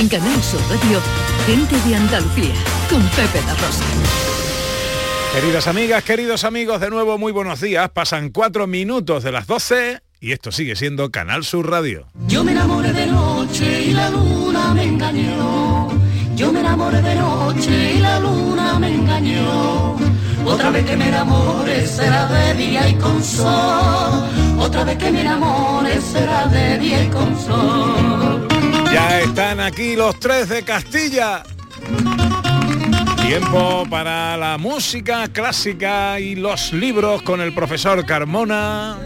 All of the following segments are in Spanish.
En Canal Sur Radio, Gente de Andalucía, con Pepe La Rosa. Queridas amigas, queridos amigos, de nuevo muy buenos días. Pasan cuatro minutos de las 12 y esto sigue siendo Canal Sur Radio. Yo me enamoré de noche y la luna me engañó. Yo me enamoré de noche y la luna me engañó. Otra vez que me enamore será de día y con sol. Otra vez que me enamore será de día y con sol. Ya están aquí los tres de Castilla. Tiempo para la música clásica y los libros con el profesor Carmona.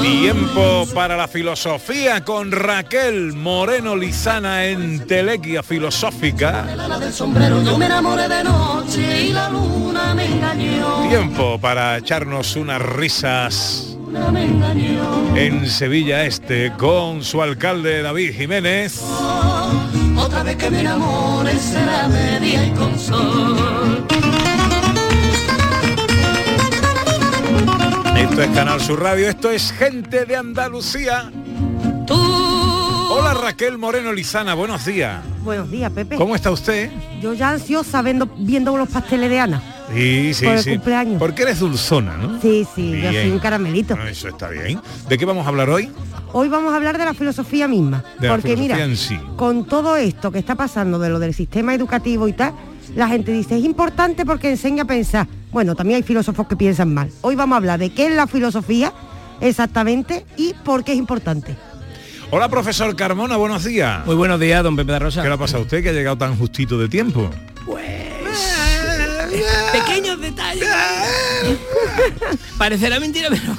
Tiempo para la filosofía con Raquel Moreno Lizana en Telequia Filosófica. Tiempo para echarnos unas risas. En Sevilla Este con su alcalde David Jiménez. Otra vez que me enamore será de día y con sol. Esto es Canal Sur Radio, esto es Gente de Andalucía. Tú Hola Raquel Moreno Lizana, buenos días. Buenos días, Pepe. ¿Cómo está usted? Yo ya ansiosa viendo, viendo los pasteles de Ana. Sí, sí, Por el sí. cumpleaños. Porque eres dulzona, ¿no? Sí, sí, yo soy un caramelito. Eso está bien. ¿De qué vamos a hablar hoy? Hoy vamos a hablar de la filosofía misma. De la porque filosofía mira, en sí. con todo esto que está pasando de lo del sistema educativo y tal, la gente dice, es importante porque enseña a pensar. Bueno, también hay filósofos que piensan mal. Hoy vamos a hablar de qué es la filosofía exactamente y por qué es importante. Hola profesor Carmona, buenos días. Muy buenos días, don Pepe de Rosa. ¿Qué le ha pasado a usted que ha llegado tan justito de tiempo? Detalles. Parecerá mentira, pero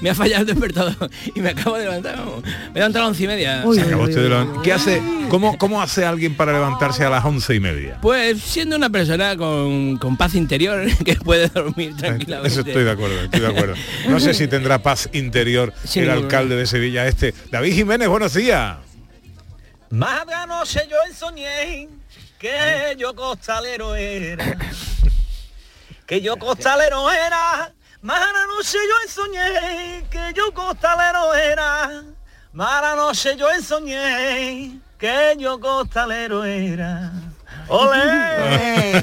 me ha fallado el despertador y me acabo de levantar. vamos. Me he levantado a las once y media. Uy, Se acabó uy, usted de uy, la- ¿Qué hace? ¿Cómo, ¿Cómo hace alguien para levantarse a las once y media? Pues siendo una persona con, con paz interior que puede dormir tranquilamente. Eso estoy de acuerdo, estoy de acuerdo. No sé si tendrá paz interior Sin el alcalde de Sevilla este. David Jiménez, buenos días. Más de anoche yo soñé que yo costalero era. Que yo costalero era. Más de anoche yo soñé que yo costalero era. Más de anoche yo soñé que yo costalero era. ¡Olé!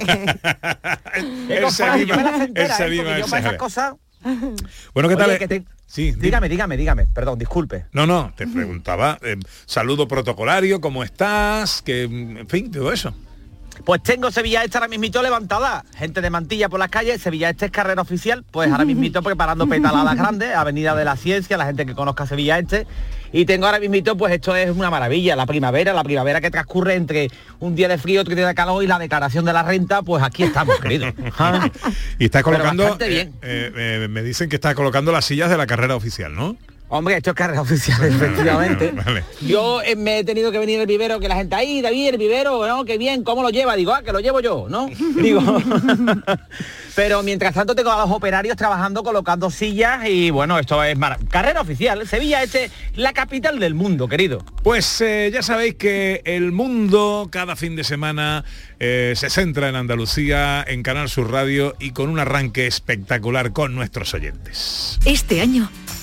él se entera, él se cosas... Bueno, ¿qué tal? Oye, que te- Sí, Dígame, dígame, dígame. Perdón, disculpe. No, no, te preguntaba, eh, saludo protocolario, ¿cómo estás? Que, en fin, todo eso. Pues tengo Sevilla Este ahora mismito levantada. Gente de mantilla por las calles, Sevilla Este es carrera oficial, pues ahora mismito preparando petaladas grandes, Avenida de la Ciencia, la gente que conozca Sevilla Este. Y tengo ahora mismito, pues esto es una maravilla, la primavera, la primavera que transcurre entre un día de frío, otro día de calor y la declaración de la renta, pues aquí estamos, querido. Y está colocando, eh, bien. eh, eh, me dicen que está colocando las sillas de la carrera oficial, ¿no? Hombre, esto es carrera oficial, efectivamente. Vale. Yo eh, me he tenido que venir el vivero, que la gente, ahí, David, el vivero, ¿no? Qué bien, ¿cómo lo lleva? Digo, ah, que lo llevo yo, ¿no? Digo, pero mientras tanto tengo a los operarios trabajando, colocando sillas y bueno, esto es carrera oficial. Sevilla este, la capital del mundo, querido. Pues eh, ya sabéis que el mundo cada fin de semana eh, se centra en Andalucía, en Canal Sur Radio y con un arranque espectacular con nuestros oyentes. Este año,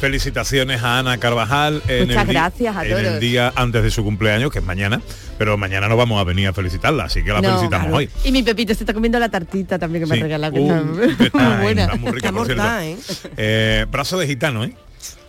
Felicitaciones a Ana Carvajal en, Muchas el, gracias a en el todos. día antes de su cumpleaños, que es mañana, pero mañana no vamos a venir a felicitarla, así que la felicitamos claro. hoy. Y mi Pepito se está comiendo la tartita también que me ha regalado. Uh, que está- muy buena. está muy rica, Está por cierto. mortal, ¿eh? Eh, brazo de gitano, ¿eh?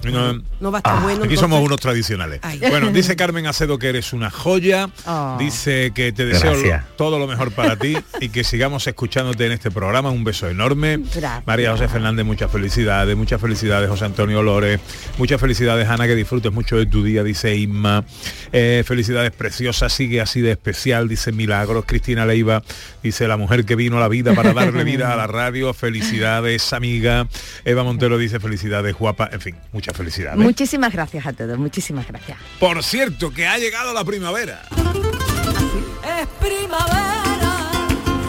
No, No va a estar bueno. Aquí entonces- somos unos tradicionales. Ay. Bueno, dice Carmen Acedo que eres una joya. Oh. Dice que te deseo lo- todo lo mejor para ti y que sigamos escuchándote en este programa. Un beso enorme. Gracias. María José Fernández, muchas felicidades. Muchas felicidades, José Antonio Lores. Muchas felicidades, Ana, que disfrutes mucho de tu día, dice Inma. Eh, felicidades preciosas, sigue así de especial, dice Milagros. Cristina Leiva dice la mujer que vino a la vida para darle vida a la radio. Felicidades, amiga. Eva Montero dice felicidades, guapa. En fin, muchas felicidades. Muchísimas gracias a todos, muchísimas gracias. Por cierto, que ha llegado la primavera. Es primavera,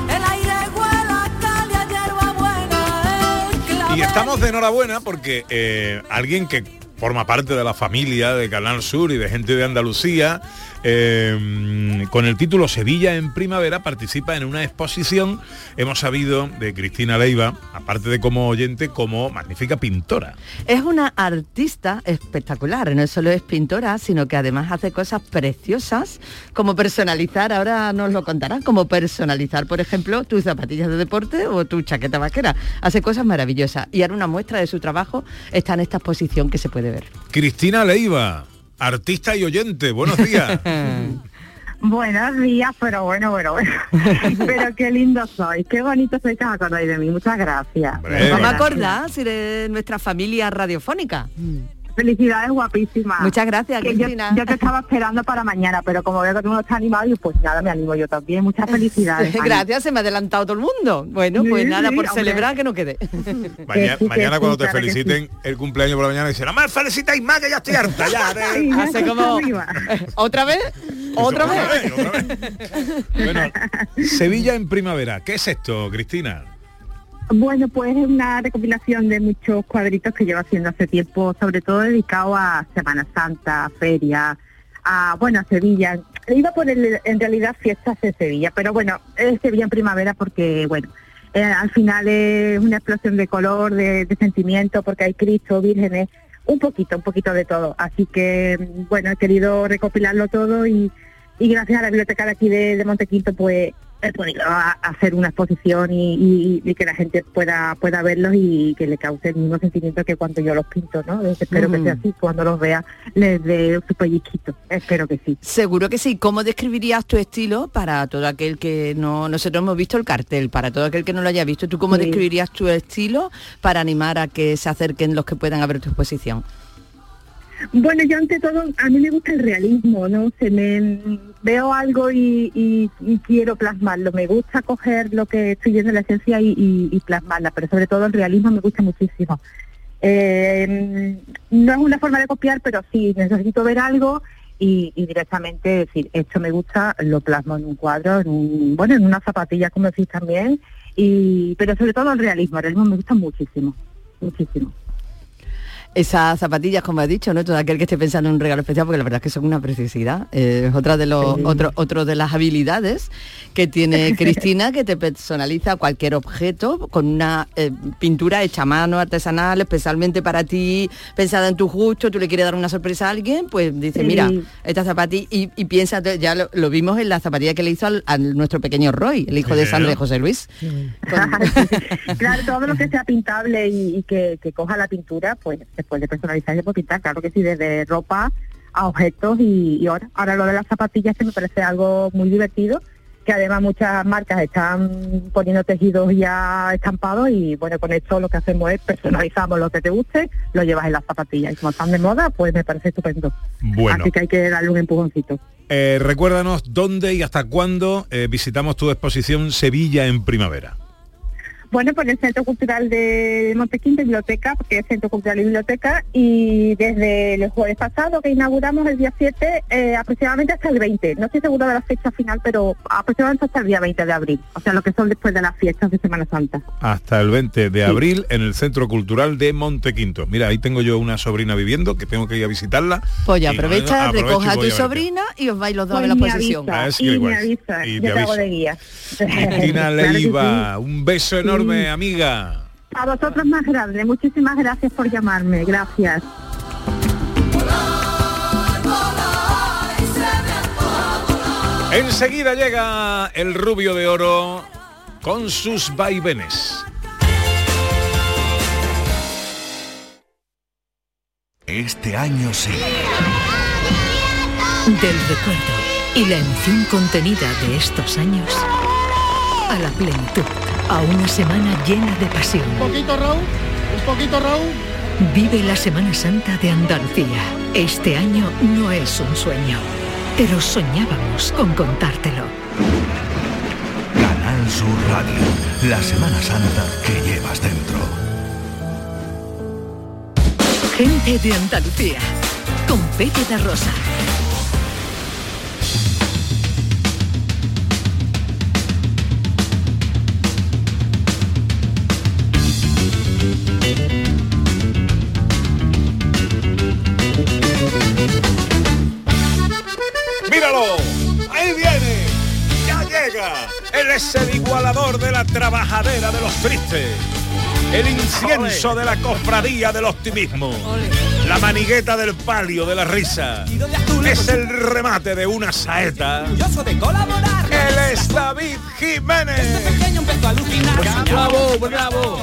el aire huele a calia, hierba buena, el clavel. Y estamos de enhorabuena porque eh, alguien que forma parte de la familia de Canal Sur y de gente de Andalucía, eh, con el título Sevilla en Primavera, participa en una exposición, hemos sabido, de Cristina Leiva, aparte de como oyente, como magnífica pintora. Es una artista espectacular, no solo es pintora, sino que además hace cosas preciosas, como personalizar, ahora nos lo contará, como personalizar, por ejemplo, tus zapatillas de deporte o tu chaqueta vaquera. Hace cosas maravillosas y ahora una muestra de su trabajo está en esta exposición que se puede ver. Cristina Leiva, artista y oyente, buenos días. Buenos días, pero bueno, bueno, bueno. pero qué lindo soy, qué bonito soy que os acordáis de mí. Muchas gracias. Vamos a acordar si eres nuestra familia radiofónica. Felicidades, guapísima. Muchas gracias, Que yo, Cristina. yo te estaba esperando para mañana, pero como veo que tú no estás animado, y pues nada, me animo yo también. Muchas felicidades. Gracias, se me ha adelantado todo el mundo. Bueno, pues nada, sí, por hombre. celebrar que no quede. Maña- sí, que mañana sí, cuando te claro feliciten el cumpleaños por la mañana dicen, no me felicitáis más que ya estoy harta ya. de-". Sí, Hace como- arriba. ¿Otra vez? ¿Otra Otra vez? vez, otra vez. Bueno, Sevilla en primavera. ¿Qué es esto, Cristina? Bueno, pues es una recopilación de muchos cuadritos que llevo haciendo hace tiempo, sobre todo dedicado a Semana Santa, feria, a, bueno, a Sevilla. Iba por el, en realidad fiestas de Sevilla, pero bueno, es Sevilla en primavera porque, bueno, eh, al final es una explosión de color, de, de sentimiento, porque hay Cristo, vírgenes, un poquito, un poquito de todo. Así que, bueno, he querido recopilarlo todo y, gracias a la biblioteca de aquí de, de Montequinto, pues a- hacer una exposición y, y- y que la gente pueda pueda verlos y que le cause el mismo sentimiento que cuando yo los pinto, ¿no? Espero que sea así, cuando los vea les dé su pellizquito, espero que sí. Seguro que sí. ¿Cómo describirías tu estilo para todo aquel que no... Nosotros hemos visto el cartel, para todo aquel que no lo haya visto, ¿tú cómo Sí. describirías tu estilo para animar a que se acerquen los que puedan a ver tu exposición? Bueno, yo ante todo, a mí me gusta el realismo, ¿no? Se me veo algo y, quiero plasmarlo. Me gusta coger lo que estoy viendo en la esencia y plasmarla, pero sobre todo el realismo me gusta muchísimo. Eh, no es una forma de copiar, pero sí necesito ver algo y, y directamente decir, esto me gusta, lo plasmo en un cuadro, en un, bueno, en una zapatilla, como decís también, y, pero sobre todo el realismo, el realismo me gusta muchísimo, muchísimo. Esas zapatillas, como has dicho, ¿no? Todo aquel que esté pensando en un regalo especial, porque la verdad es que son una preciosidad. Eh, es otra de los Sí. otro, otro de las habilidades que tiene Cristina, que te personaliza cualquier objeto con una eh, pintura hecha a mano, artesanal, especialmente para ti, pensada en tu gusto, tú le quieres dar una sorpresa a alguien, pues dice, Sí. mira, esta zapatilla, y, y piensa, ya lo, lo vimos en la zapatilla que le hizo al, a nuestro pequeño Roy, el hijo de. Sandra y José Luis. claro, todo lo que sea pintable y, y que, que coja la pintura, pues se puede personalizar y se puede pintar, claro que sí, desde ropa a objetos y, y ahora, ahora lo de las zapatillas que me parece algo muy divertido, que además muchas marcas están poniendo tejidos ya estampados y bueno, con esto lo que hacemos es personalizamos lo que te guste, lo llevas en las zapatillas y como están de moda, pues me parece estupendo. Bueno, Así que hay que darle un empujoncito. eh, recuérdanos dónde y hasta cuándo eh, visitamos tu exposición Sevilla en primavera. Bueno, por el Centro Cultural de Montequín, Biblioteca, porque es Centro Cultural y Biblioteca, y desde el jueves pasado que inauguramos el día 7, eh, aproximadamente hasta el 20. No estoy segura de la fecha final, pero aproximadamente hasta el día 20 de abril, o sea, lo que son después de las fiestas de Semana Santa. Hasta el 20 de abril en el Centro Cultural de Montequinto. Mira, ahí tengo yo una sobrina viviendo que tengo que ir a visitarla. Pues ya aprovecha, y recoja a tu sobrina y os vais los dos Pues a ver la exposición. avisa, Ah, es que y me avisa, Y te te hago aviso. de guía. Cristina Claro Leiva, sí. un beso enorme, amiga. A vosotros más grande, muchísimas gracias por llamarme, gracias. Enseguida llega el rubio de oro con sus vaivenes. Este año sí. Del recuerdo y la emoción contenida de estos años a la plenitud, a una semana llena de pasión. Un poquito, Raúl. Un poquito, Raúl. Vive la Semana Santa de Andalucía. Este año no es un sueño, pero soñábamos con contártelo. Canal Sur Radio. La Semana Santa que llevas dentro. Gente de Andalucía, con Pepe Rosa. Él es el igualador de la trabajadera de los tristes. El incienso de la cofradía del optimismo. La manigueta del palio de la risa. Es el remate de una saeta. Él es David Jiménez. Bravo, bravo.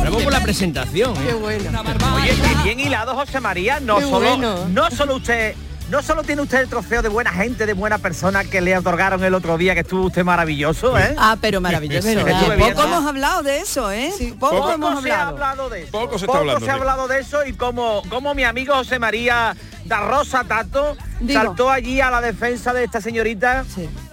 Bravo por la presentación. ¿eh? Oye, qué bien hilado José María. No Qué solo, bueno. no solo usted. No solo tiene usted el trofeo de buena gente, de buena persona que le otorgaron el otro día, que estuvo usted maravilloso, ¿eh? Ah, pero maravilloso. Viendo. Poco hemos hablado de eso, ¿eh? poco, Poco hemos se ha hablado. hablado de eso. Poco se está Poco hablando se ha hablado de eso y como, como mi amigo José María da Rosa Tato Digo. saltó allí a la defensa de esta señorita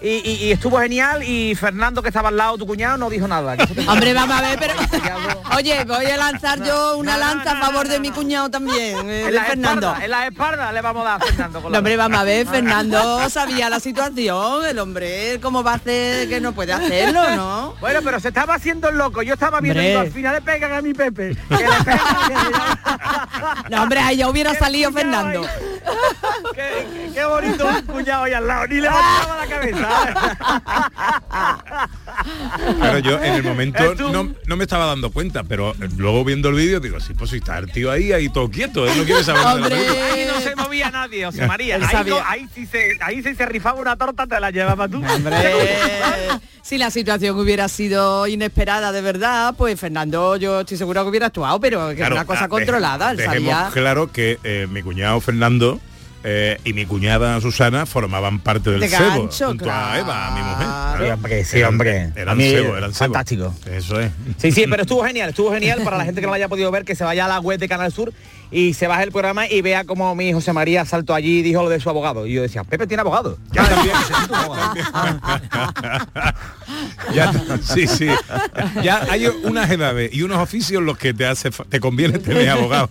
y, y- y estuvo genial y Fernando que estaba al lado tu cuñado no dijo nada. Hombre, vamos a ver, pero... Oye, voy a lanzar yo una lanza a favor de mi cuñado también, eh, en la Fernando. espalda, en la espalda le vamos a dar a Fernando con la hombre, vamos a ver, Fernando sabía la situación, el hombre, ¿cómo va a hacer que no puede hacerlo, no? Bueno, pero se estaba haciendo el loco. Yo estaba viendo al final le pegan a mi Pepe. Que le pegan, No, hombre, ahí ya hubiera salido Fernando. Qué, qué bonito un cuñado ahí al lado. Ni levantaba la cabeza. Pero yo en el momento no, no me estaba dando cuenta, pero luego viendo el vídeo digo, sí, pues si está el tío ahí, ahí todo quieto, él no quiere saber película. Ahí no se movía nadie, José María. Él Ahí, no- ahí sí se, ahí sí se rifaba una torta, te la llevaba tú. Si la situación hubiera sido inesperada de verdad, pues Fernando, yo estoy seguro que hubiera actuado, pero que Claro, es una cosa ah, controlada, él Dejemos sabía. claro que eh, mi cuñado Fernando eh, y mi cuñada Susana formaban parte del De cebo gancho, junto a Eva, a mi mujer. Sí, hombre, sí, Eran- hombre. Eran cebo, eran cebo. fantástico. Eso es. Sí, sí, pero estuvo genial, estuvo genial para la gente que no lo haya podido ver, que se vaya a la web de Canal Sur y se baje el programa y vea cómo mi José María saltó allí y dijo lo de su abogado. Y yo decía, Pepe tiene abogado. Ya también. Ya, sí, sí. Ya hay unas edades y unos oficios en los que te hace te conviene tener abogado.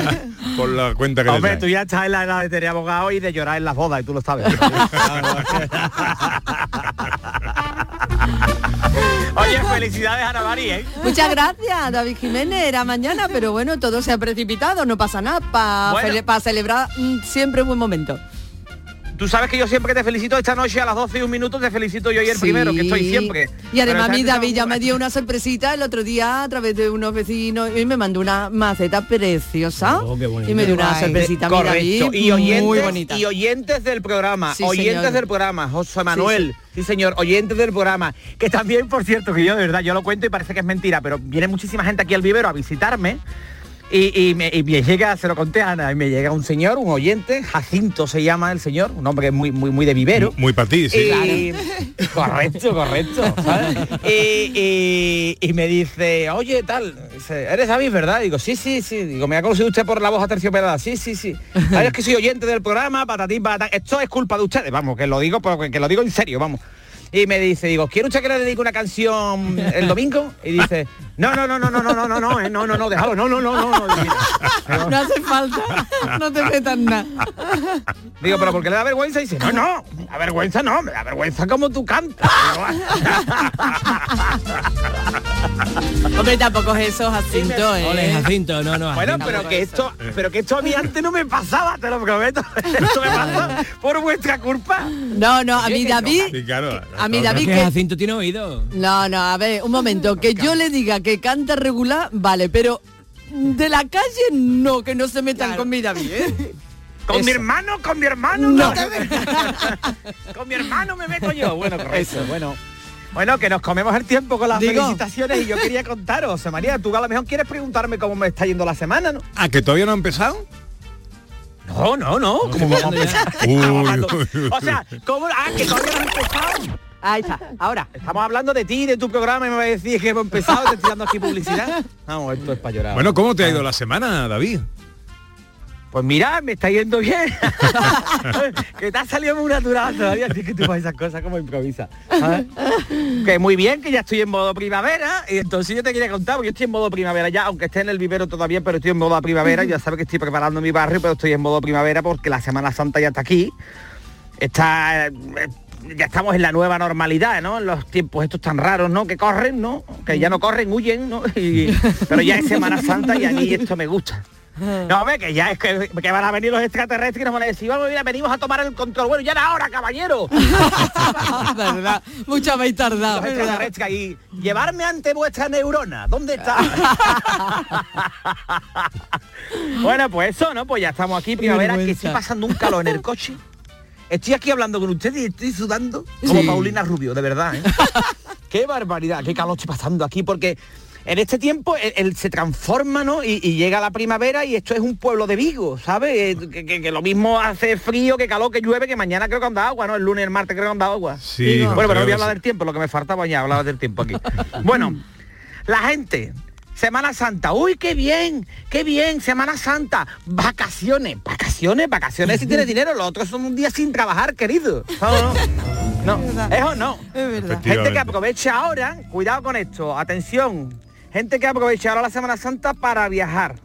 Por la cuenta que Hombre, tú ya estás en la edad de tener abogado y de llorar en las bodas, y tú lo sabes. Oye, felicidades Ana María, ¿eh? Muchas gracias, David Jiménez. Era mañana, pero bueno, todo se ha precipitado, no pasa nada. Para Bueno. celebrar mm, siempre un buen momento. Tú sabes que yo siempre te felicito esta noche a las 12 y un minuto, te felicito yo y el Sí. primero, que estoy siempre. Y además mi David ya me dio una sorpresita el otro día a través de unos vecinos y me mandó una maceta preciosa y me dio una sorpresita mi Correcto. David y oyentes, muy bonita. Y oyentes del programa, Sí, oyentes señor. del programa, José Manuel, sí, señor, oyentes del programa, que también, por cierto, que yo de verdad, yo lo cuento y parece que es mentira, pero viene muchísima gente aquí al vivero a visitarme. Y, y me, y me llega, se lo conté a Ana, y me llega un señor, un oyente, Jacinto se llama el señor, un hombre muy, muy, muy de vivero. Muy para ti, sí. Y- correcto, correcto. ¿sabes? Y, y- y me dice, oye, tal, dice, eres David, ¿verdad? Digo, sí, sí, sí. Digo, me ha conocido usted por la voz aterciopelada. Sí, sí, sí. "Ah, es que soy oyente del programa, patatín, patatán. Esto es culpa de ustedes, vamos, que lo digo, porque que lo digo en serio, vamos. Y me dice, digo, ¿quiere usted que le dedique una canción el domingo? Y dice, no, no, no, no, no, no, no, no, no, eh, no, no, no, déjalo, no, no, no, no, no. No hace falta, no te metas nada. Digo, pero porque le da vergüenza? Y dice, no, no, me da vergüenza no, me da vergüenza como tú cantas. Hombre, tampoco es eso, Jacinto, ¿eh? Ole, Jacinto, no, no. Bueno, pero que esto, pero que esto a mí antes no me pasaba, te lo prometo. Esto me pasa por vuestra culpa. No, no, a mí David, a mí David que que... Jacinto tiene oído. No, no, a ver, un momento, que yo le diga que canta regular, vale, pero de la calle no, que no se metan con mi David, ¿eh? Con mi hermano, con mi hermano. No. con mi hermano me meto yo. Bueno, correcto, bueno. Bueno, que nos comemos el tiempo con las Digo. felicitaciones y yo quería contaros, María, tú a lo mejor quieres preguntarme cómo me está yendo la semana, ¿no? ¿A que todavía no ha empezado? No, no, no. ¿Cómo vamos a empezar? O sea, ¿cómo? Ah, que todavía no has empezado. Ahí está, ahora. Estamos hablando de ti, de tu programa y me va a decir que hemos empezado, te estoy dando aquí publicidad. Vamos, esto es para llorar. Bueno, ¿cómo te ha ido la semana, David? Pues mira, me está yendo bien. que te ha salido muy natural todavía, así que tú para esas cosas como improvisa. ¿sabes? que muy bien, que ya estoy en modo primavera, y entonces yo te quería contar, porque yo estoy en modo primavera ya, aunque esté en el vivero todavía, pero estoy en modo primavera, ya sabes que estoy preparando mi barrio, pero estoy en modo primavera porque la Semana Santa ya está aquí. Está eh, ya estamos en la nueva normalidad, ¿no? En los tiempos estos tan raros, ¿no? Que corren, ¿no? Que ya no corren, huyen, ¿no? Y- pero ya es Semana Santa y a mí esto me gusta. No, hombre, que ya es que, que van a venir los extraterrestres y nos van a decir, vamos, mira, venimos a tomar el control. Bueno, ya era hora, caballero. verdad, mucho habéis tardado. Los extraterrestres ahí, llevarme ante vuestra neurona. ¿Dónde está? bueno, pues eso, ¿no? Pues ya estamos aquí, primavera, que estoy pasando un calor en el coche. Estoy aquí hablando con ustedes y estoy sudando como Sí. Paulina Rubio, de verdad. ¿eh? qué barbaridad, qué calor estoy pasando aquí, porque en este tiempo él, él se transforma, ¿no? Y, y llega la primavera y esto es un pueblo de Vigo, ¿sabes? Eh, Que, que- que lo mismo hace frío, que calor, que llueve, que mañana creo que anda agua, ¿no? El lunes, el martes creo que anda agua. Sí, Bueno, pero no voy a hablar del tiempo, lo que me faltaba ya, hablaba del tiempo aquí. Bueno, la gente, Semana Santa, uy, qué bien, qué bien, Semana Santa, vacaciones, vacaciones, vacaciones si tienes dinero, los otros son un día sin trabajar, querido. No, no, no, eso no. Gente que aprovecha ahora, cuidado con esto, atención, gente que aprovecha ahora la Semana Santa para viajar.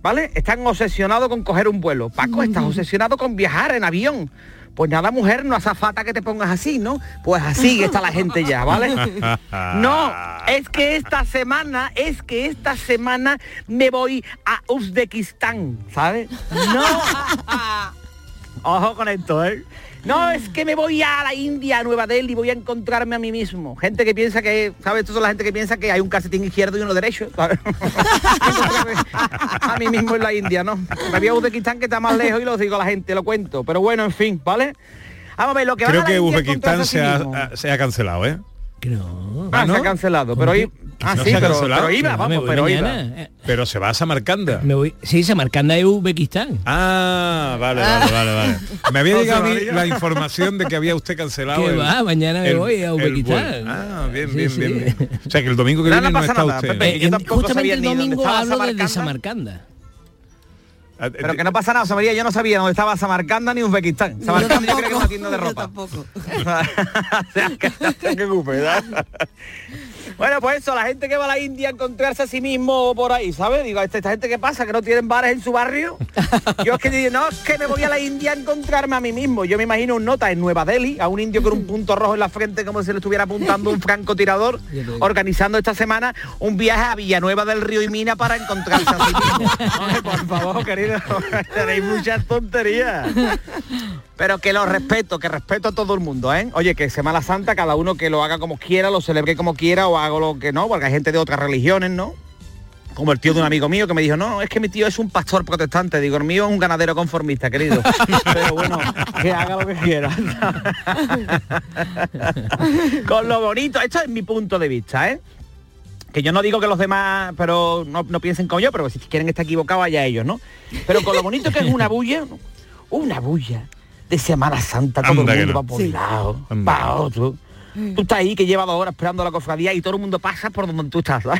¿Vale? Están obsesionados con coger un vuelo. Paco, estás obsesionado con viajar en avión. Pues nada, mujer, no hace falta que te pongas así, ¿no? Pues así está la gente ya, ¿vale? No, es que esta semana, es que esta semana me voy a Uzbekistán, ¿sabes? No. Ojo con esto, ¿eh? No, es que me voy a la India, a Nueva Delhi, voy a encontrarme a mí mismo. Gente que piensa que, ¿sabes? Esto son la gente que piensa que hay un calcetín izquierdo y uno derecho, a mí mismo en la India, ¿no? Me voy a Uzbekistán que está más lejos y lo digo a la gente, lo cuento. Pero bueno, en fin, ¿vale? Vamos a ver, lo que van Creo a la que Uzbekistán sí se ha cancelado, ¿eh? Ah, se ha cancelado, pero hoy... Ah, ¿No sí, se ha pero, cancelado? pero iba, No, vamos, pero iba. mañana. Pero se va a Samarcanda. Me voy, sí, Samarcanda es Uzbekistán. Ah, vale, vale, vale, vale. Me había No llegado a mí la información de que había usted cancelado. ¿Qué el- va? Mañana me el- voy a Uzbekistán. Ah, bien, Sí, bien, sí. bien, bien. O sea que el domingo que No, viene no no, está nada, usted. Pepe, yo Eh, tampoco justamente sabía el domingo hablo desde Samarcanda. Samarcanda. Pero que no pasa nada, José María, yo no sabía dónde estaba Samarcanda ni Uzbekistán. Samarcanda yo creo que es una tienda de ropa. o sea, que no te preocupes, ¿verdad? Bueno, pues eso, la gente que va a la India a encontrarse a sí mismo por ahí, ¿sabes? Digo, esta, esta gente que pasa, que no tienen bares en su barrio. Yo es que digo, no, es que me voy a la India a encontrarme a mí mismo. Yo me imagino un nota en Nueva Delhi, a un indio con un punto rojo en la frente como si le estuviera apuntando un francotirador, organizando esta semana un viaje a Villanueva del Río y Mina para encontrarse a sí mismo. Por favor, querido, tenéis muchas tonterías. Pero que lo respeto, que respeto a todo el mundo, ¿eh? Oye, que Semana Santa, cada uno que lo haga como quiera, lo celebre como quiera o haga lo que no, porque hay gente de otras religiones, ¿no? Como el tío de un amigo mío que me dijo, no, es que mi tío es un pastor protestante. Digo, el mío es un ganadero conformista, querido. Pero bueno, que haga lo que quiera. Con lo bonito, esto es mi punto de vista, ¿eh? que yo no digo que los demás, pero no, no piensen como yo, pero si quieren estar equivocados allá ellos, ¿no? Pero con lo bonito que es una bulla, una bulla de Semana Santa, todo Anda el mundo no. va por Sí. un lado, Anda. va otro. Tú estás ahí que lleva dos horas esperando la cofradía y todo el mundo pasa por donde tú estás.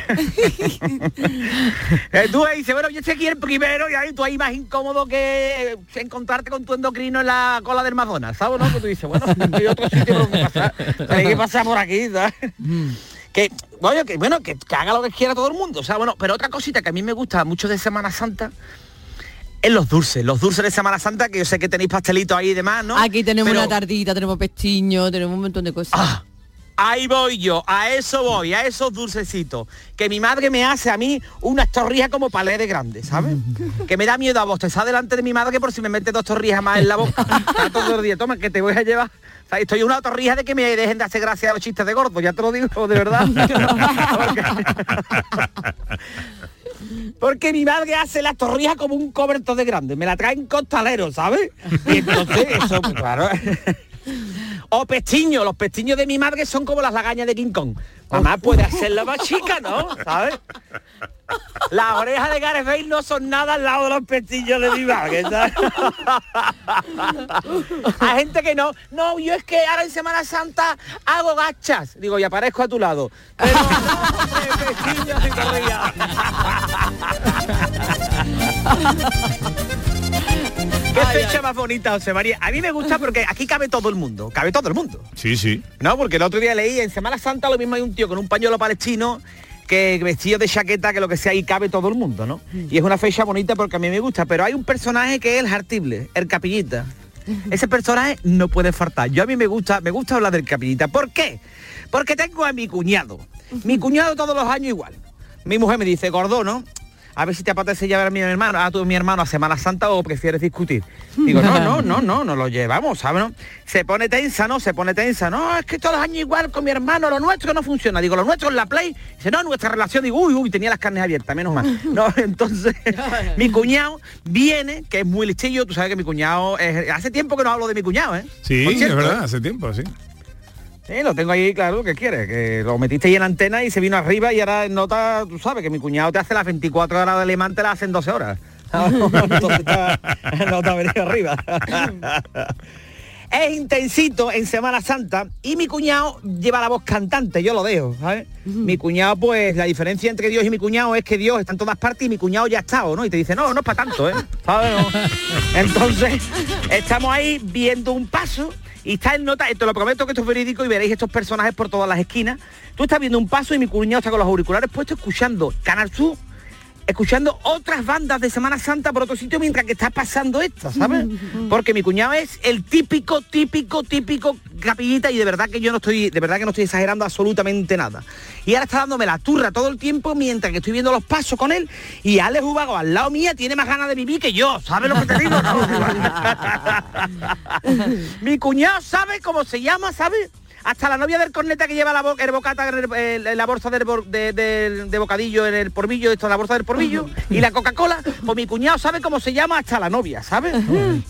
Eh, tú ahí dices, bueno, yo estoy aquí el primero y ahí tú ahí más incómodo que eh, encontrarte con tu endocrino en la cola del Madonna, ¿sabes? ¿no? Que tú dices, bueno, hay otro sitio por donde pasar. Hay que pasar por aquí, ¿sabes? que bueno que bueno que, que haga lo que quiera todo el mundo o sea bueno pero otra cosita que a mí me gusta mucho de Semana Santa es los dulces los dulces de Semana Santa que yo sé que tenéis pastelitos ahí y demás no Aquí tenemos Pero una tartita, tenemos pestiño, tenemos un montón de cosas. ahí voy yo a eso voy a esos dulcecitos que mi madre me hace a mí unas torrijas como palé de grandes ¿sabes? que me da miedo a bostezar delante de mi madre por si me mete dos torrijas más en la boca Está todo el día toma que te voy a llevar o sea, estoy una torrija de que me dejen de hacer gracia a los chistes de gordo, ya te lo digo de verdad. Porque mi madre hace las torrijas como un cobertor de grande, me la traen costalero, ¿sabes? Entonces eso, pues, claro. O pestiños, los pestiños de mi madre son como las lagañas de King Kong. Mamá puede hacerla más chica, ¿no? ¿Sabes? Las orejas de Gareth Bale no son nada al lado de los pestiños de mi madre, ¿sabes? Hay gente que no, no, yo es que ahora en Semana Santa hago gachas. Digo, y aparezco a tu lado. Pero no, pestiños y ¿Qué fecha más bonita, José María? A mí me gusta porque aquí cabe todo el mundo, cabe todo el mundo. Sí, sí. No, porque el otro día leí en Semana Santa lo mismo hay un tío con un pañuelo palestino que vestido de chaqueta, que lo que sea, ahí cabe todo el mundo, ¿no? Y es una fecha bonita porque a mí me gusta, pero hay un personaje que es el Hartible, el Capillita. Ese personaje no puede faltar. Yo a mí me gusta, me gusta hablar del Capillita. ¿Por qué? Porque tengo a mi cuñado. Mi cuñado todos los años igual. Mi mujer me dice, gordo, ¿no? A ver si te apetece llevar a mi hermano, a tu mi hermano a Semana Santa o prefieres discutir. Digo, no, no, no, no, no lo llevamos, ¿sabes? no? Se pone tensa, ¿no? Se pone tensa. No, es que todos los años igual con mi hermano, lo nuestro no funciona. Digo, lo nuestro es la play. Dice, no, nuestra relación, digo, uy, uy, tenía las carnes abiertas, menos mal. No, entonces, mi cuñado viene, que es muy listillo, tú sabes que mi cuñado, es- hace tiempo que no hablo de mi cuñado, ¿eh? Sí, Por es cierto, verdad, ¿eh? hace tiempo, sí. Sí, lo tengo ahí, claro, ¿qué quieres? Que lo metiste ahí en antena y se vino arriba y ahora nota, tú sabes, que mi cuñado te hace las 24 horas de alemán, te las hacen 12 horas. Entonces está, no te ha venido arriba. es intensito en Semana Santa y mi cuñado lleva la voz cantante, yo lo dejo, ¿sabes? Mi cuñado, pues, la diferencia entre Dios y mi cuñado es que Dios está en todas partes y mi cuñado ya ha estado, ¿no? Y te dice, no, no es para tanto, ¿eh? Entonces, estamos ahí viendo un paso y está en nota, te lo prometo que esto es verídico y veréis estos personajes por todas las esquinas. Tú estás viendo un paso y mi cuñado está con los auriculares puestos escuchando Canal Sur, escuchando otras bandas de Semana Santa por otro sitio mientras que está pasando esta, ¿sabes? Porque mi cuñado es el típico, típico, típico capillita y de verdad que yo no estoy, de verdad que no estoy exagerando absolutamente nada. Y ahora está dándome la turra todo el tiempo mientras que estoy viendo los pasos con él y Alex Ubago al lado mía tiene más ganas de vivir que yo, ¿sabes lo que te digo? Mi cuñado sabe cómo se llama, ¿sabes? Hasta la novia del corneta que lleva la, bo- el bocata, en el- la bolsa del de, bocadillo en el porbillo, esto, la bolsa del porbillo, y la Coca-Cola, pues mi cuñado sabe cómo se llama hasta la novia, ¿sabes?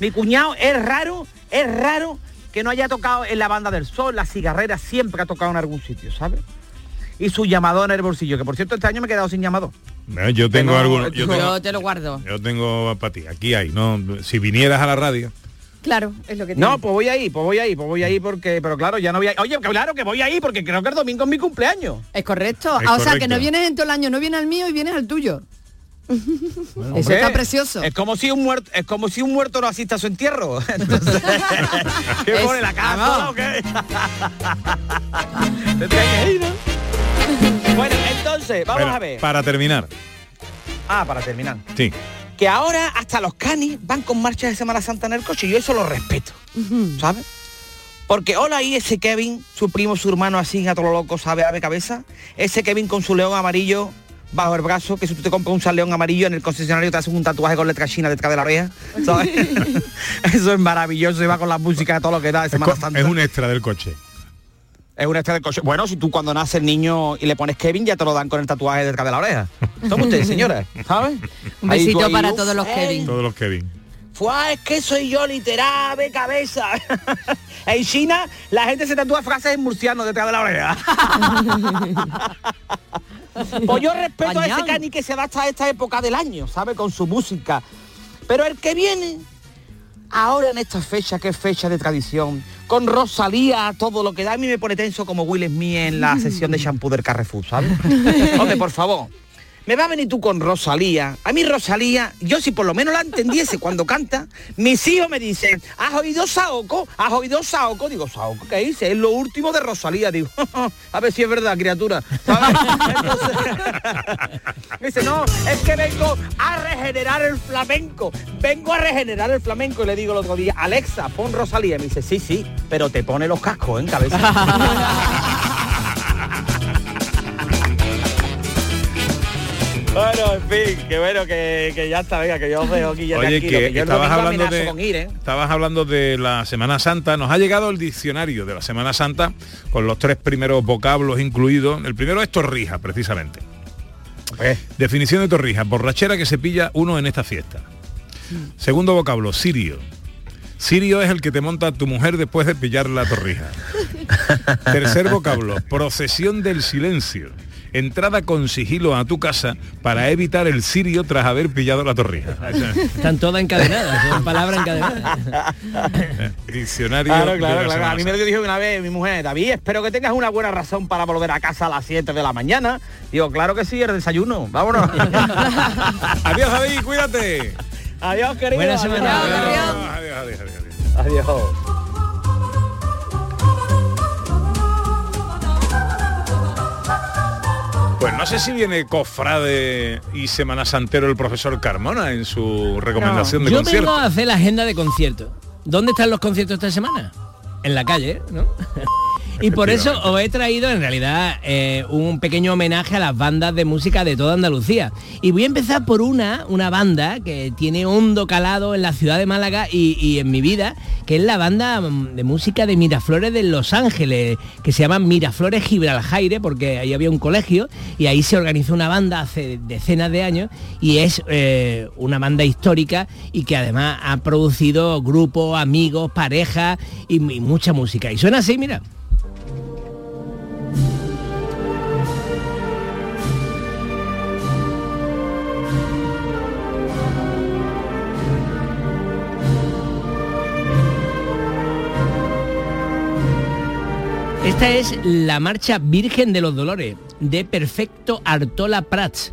mi cuñado es raro, es raro que no haya tocado en la banda del sol, la cigarrera siempre ha tocado en algún sitio, ¿sabes? Y su llamador en el bolsillo, que por cierto este año me he quedado sin llamador. No, Yo tengo, Tengo- algunos. Yo Yo tengo, te lo guardo. yo tengo para ti. Aquí hay, ¿no? Si vinieras a la radio. Claro, es lo que No, pues voy ahí, pues voy ahí, pues voy ahí porque, pero claro, ya no voy a... Oye, claro que voy ahí porque creo que el domingo es mi cumpleaños. Es correcto. Es Ah, o sea, que no vienes en todo el año, no vienes al mío y vienes al tuyo. Eso Hombre, está precioso. Es como si un muerto, es como si un muerto no asista a su entierro. Entonces, ¿Qué Es- pone la casa vamos. o qué? Tendría que ir, ¿no? Bueno, entonces, vamos Bueno, a ver. Para terminar. Ah, para terminar. Sí. Que ahora hasta los canis van con marchas de Semana Santa en el coche y yo eso lo respeto. ¿Sabes? Porque hola ahí ese Kevin, su primo, su hermano así a todo lo loco, sabe, ave cabeza. Ese Kevin con su león amarillo bajo el brazo, que si tú te compras un San león amarillo en el concesionario te hacen un tatuaje con letra china detrás de la oreja. ¿sabes? Eso es maravilloso y va con la música de todo lo que da de Es, Semana co- Santa. es un extra del coche. Es una extra del coche. Bueno, si tú cuando nace el niño y le pones Kevin, ya te lo dan con el tatuaje detrás de la oreja. Somos ustedes, señora, ¿sabes? Un besito ahí, para uf, todos los ey, Kevin. Todos los Kevin. Fua, es que soy yo literal, de cabeza. en China la gente se tatúa frases en murciano detrás de la oreja. pues yo respeto a ese cani que se adapta a esta época del año, ¿sabe? Con su música. Pero el que viene ahora en esta fecha, que es fecha de tradición, con Rosalía, todo lo que da, a mí me pone tenso como Will Smith en la sesión de shampoo del Carrefour, ¿sabes? Hombre, por favor. Me va a venir tú con Rosalía. A mí Rosalía, yo si por lo menos la entendiese cuando canta, mis hijos me dicen, ¿has oído Saoko? ¿Has oído Saoko? Digo, ¿Saoko qué dice? Es lo último de Rosalía. Digo, a ver si es verdad, criatura. Dice, no, es que vengo a regenerar el flamenco. Vengo a regenerar el flamenco. Y le digo el otro día, Alexa, pon Rosalía. Me dice, sí, sí, pero te pone los cascos en cabeza. Bueno, en fin, que bueno, que, que ya está, venga, que yo os dejo aquí ya Oye, tranquilo, que yo el estabas hablando de con ir, ¿eh? estabas hablando de la Semana Santa. Nos ha llegado el diccionario de la Semana Santa con los tres primeros vocablos incluidos. El primero es torrija, precisamente. Definición de torrija, borrachera que se pilla uno en esta fiesta. Segundo vocablo, sirio. Sirio es el que te monta tu mujer después de pillar la torrija. Tercer vocablo, procesión del silencio. Entrada con sigilo a tu casa para evitar el sirio tras haber pillado la torrija. Están todas encadenadas, son palabras encadenadas. Diccionario. Claro, de claro, la claro. Semana A mí me lo dijo una vez mi mujer, David, espero que tengas una buena razón para volver a casa a las 7 de la mañana. Digo, claro que sí, el desayuno. Vámonos. Adiós, David, cuídate. Adiós, querido. Buena adiós. semana. Adiós, adiós, adiós, adiós. Adiós. Pues no sé si viene cofrade y semana santero el profesor Carmona en su recomendación de Yo concierto. vengo a hacer la agenda de conciertos. ¿Dónde están los conciertos esta semana? En la calle, ¿no? Y por eso os he traído en realidad eh, un pequeño homenaje a las bandas de música de toda Andalucía. Y voy a empezar por una, una banda que tiene hondo calado en la ciudad de Málaga y, y en mi vida, que es la banda mm, de música de Miraflores de Los Ángeles, que se llama Miraflores Gibraljaire, porque ahí había un colegio y ahí se organizó una banda hace decenas de años y es eh, una banda histórica y que además ha producido grupos, amigos, parejas y, y mucha música. Y suena así, mira. Esta es la marcha Virgen de los Dolores de Perfecto Artola Prats.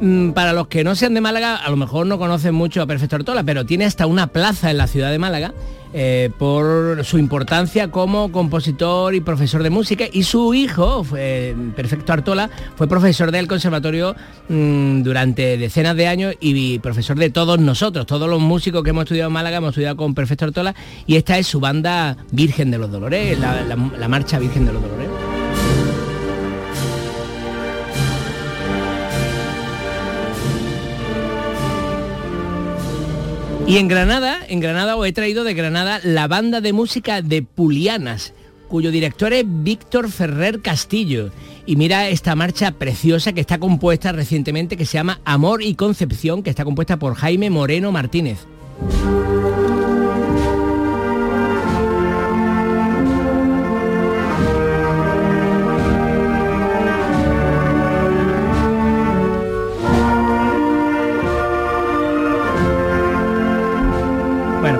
Mm, Para los que no sean de Málaga, a lo mejor no conocen mucho a Perfecto Artola, pero tiene hasta una plaza en la ciudad de Málaga eh, por su importancia como compositor y profesor de música. Y su hijo, fue, Perfecto Artola, fue profesor del conservatorio mm, durante decenas de años y profesor de todos nosotros, todos los músicos que hemos estudiado en Málaga, hemos estudiado con Perfecto Artola. Y esta es su banda Virgen de los Dolores, la marcha Virgen de los Dolores. Y en Granada, en Granada os he traído de Granada la banda de música de Pulianas, cuyo director es Víctor Ferrer Castillo. Y mira esta marcha preciosa que está compuesta recientemente, que se llama Amor y Concepción, que está compuesta por Jaime Moreno Martínez.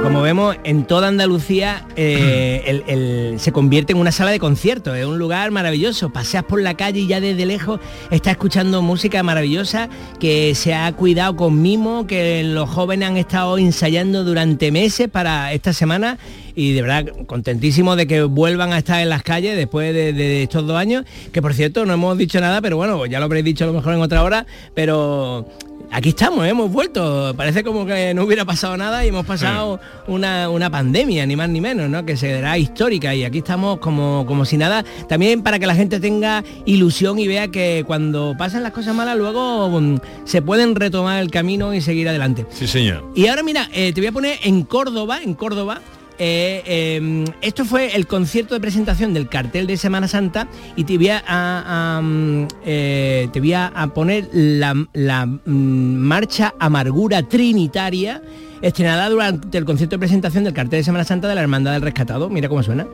Como vemos, en toda Andalucía eh, se convierte en una sala de conciertos, es un lugar maravilloso. Paseas por la calle y ya desde lejos estás escuchando música maravillosa que se ha cuidado con mimo, que los jóvenes han estado ensayando durante meses para esta semana y de verdad contentísimo de que vuelvan a estar en las calles después de, de estos dos años, que por cierto no hemos dicho nada, pero bueno, ya lo habréis dicho a lo mejor en otra hora, pero aquí estamos, ¿eh? hemos vuelto. Parece como que no hubiera pasado nada y hemos pasado una, una pandemia, ni más ni menos, ¿no? Que será histórica y aquí estamos como, como si nada. También para que la gente tenga ilusión y vea que cuando pasan las cosas malas luego mm, se pueden retomar el camino y seguir adelante. Sí, señor. Y ahora mira, eh, te voy a poner en Córdoba, en Córdoba. Eh, eh, esto fue el concierto de presentación del cartel de Semana Santa y te voy a, mm, eh, te voy a poner la, la, mm, marcha Amargura Trinitaria estrenada durante el concierto de presentación del cartel de Semana Santa de la Hermandad del Rescatado. Mira cómo suena.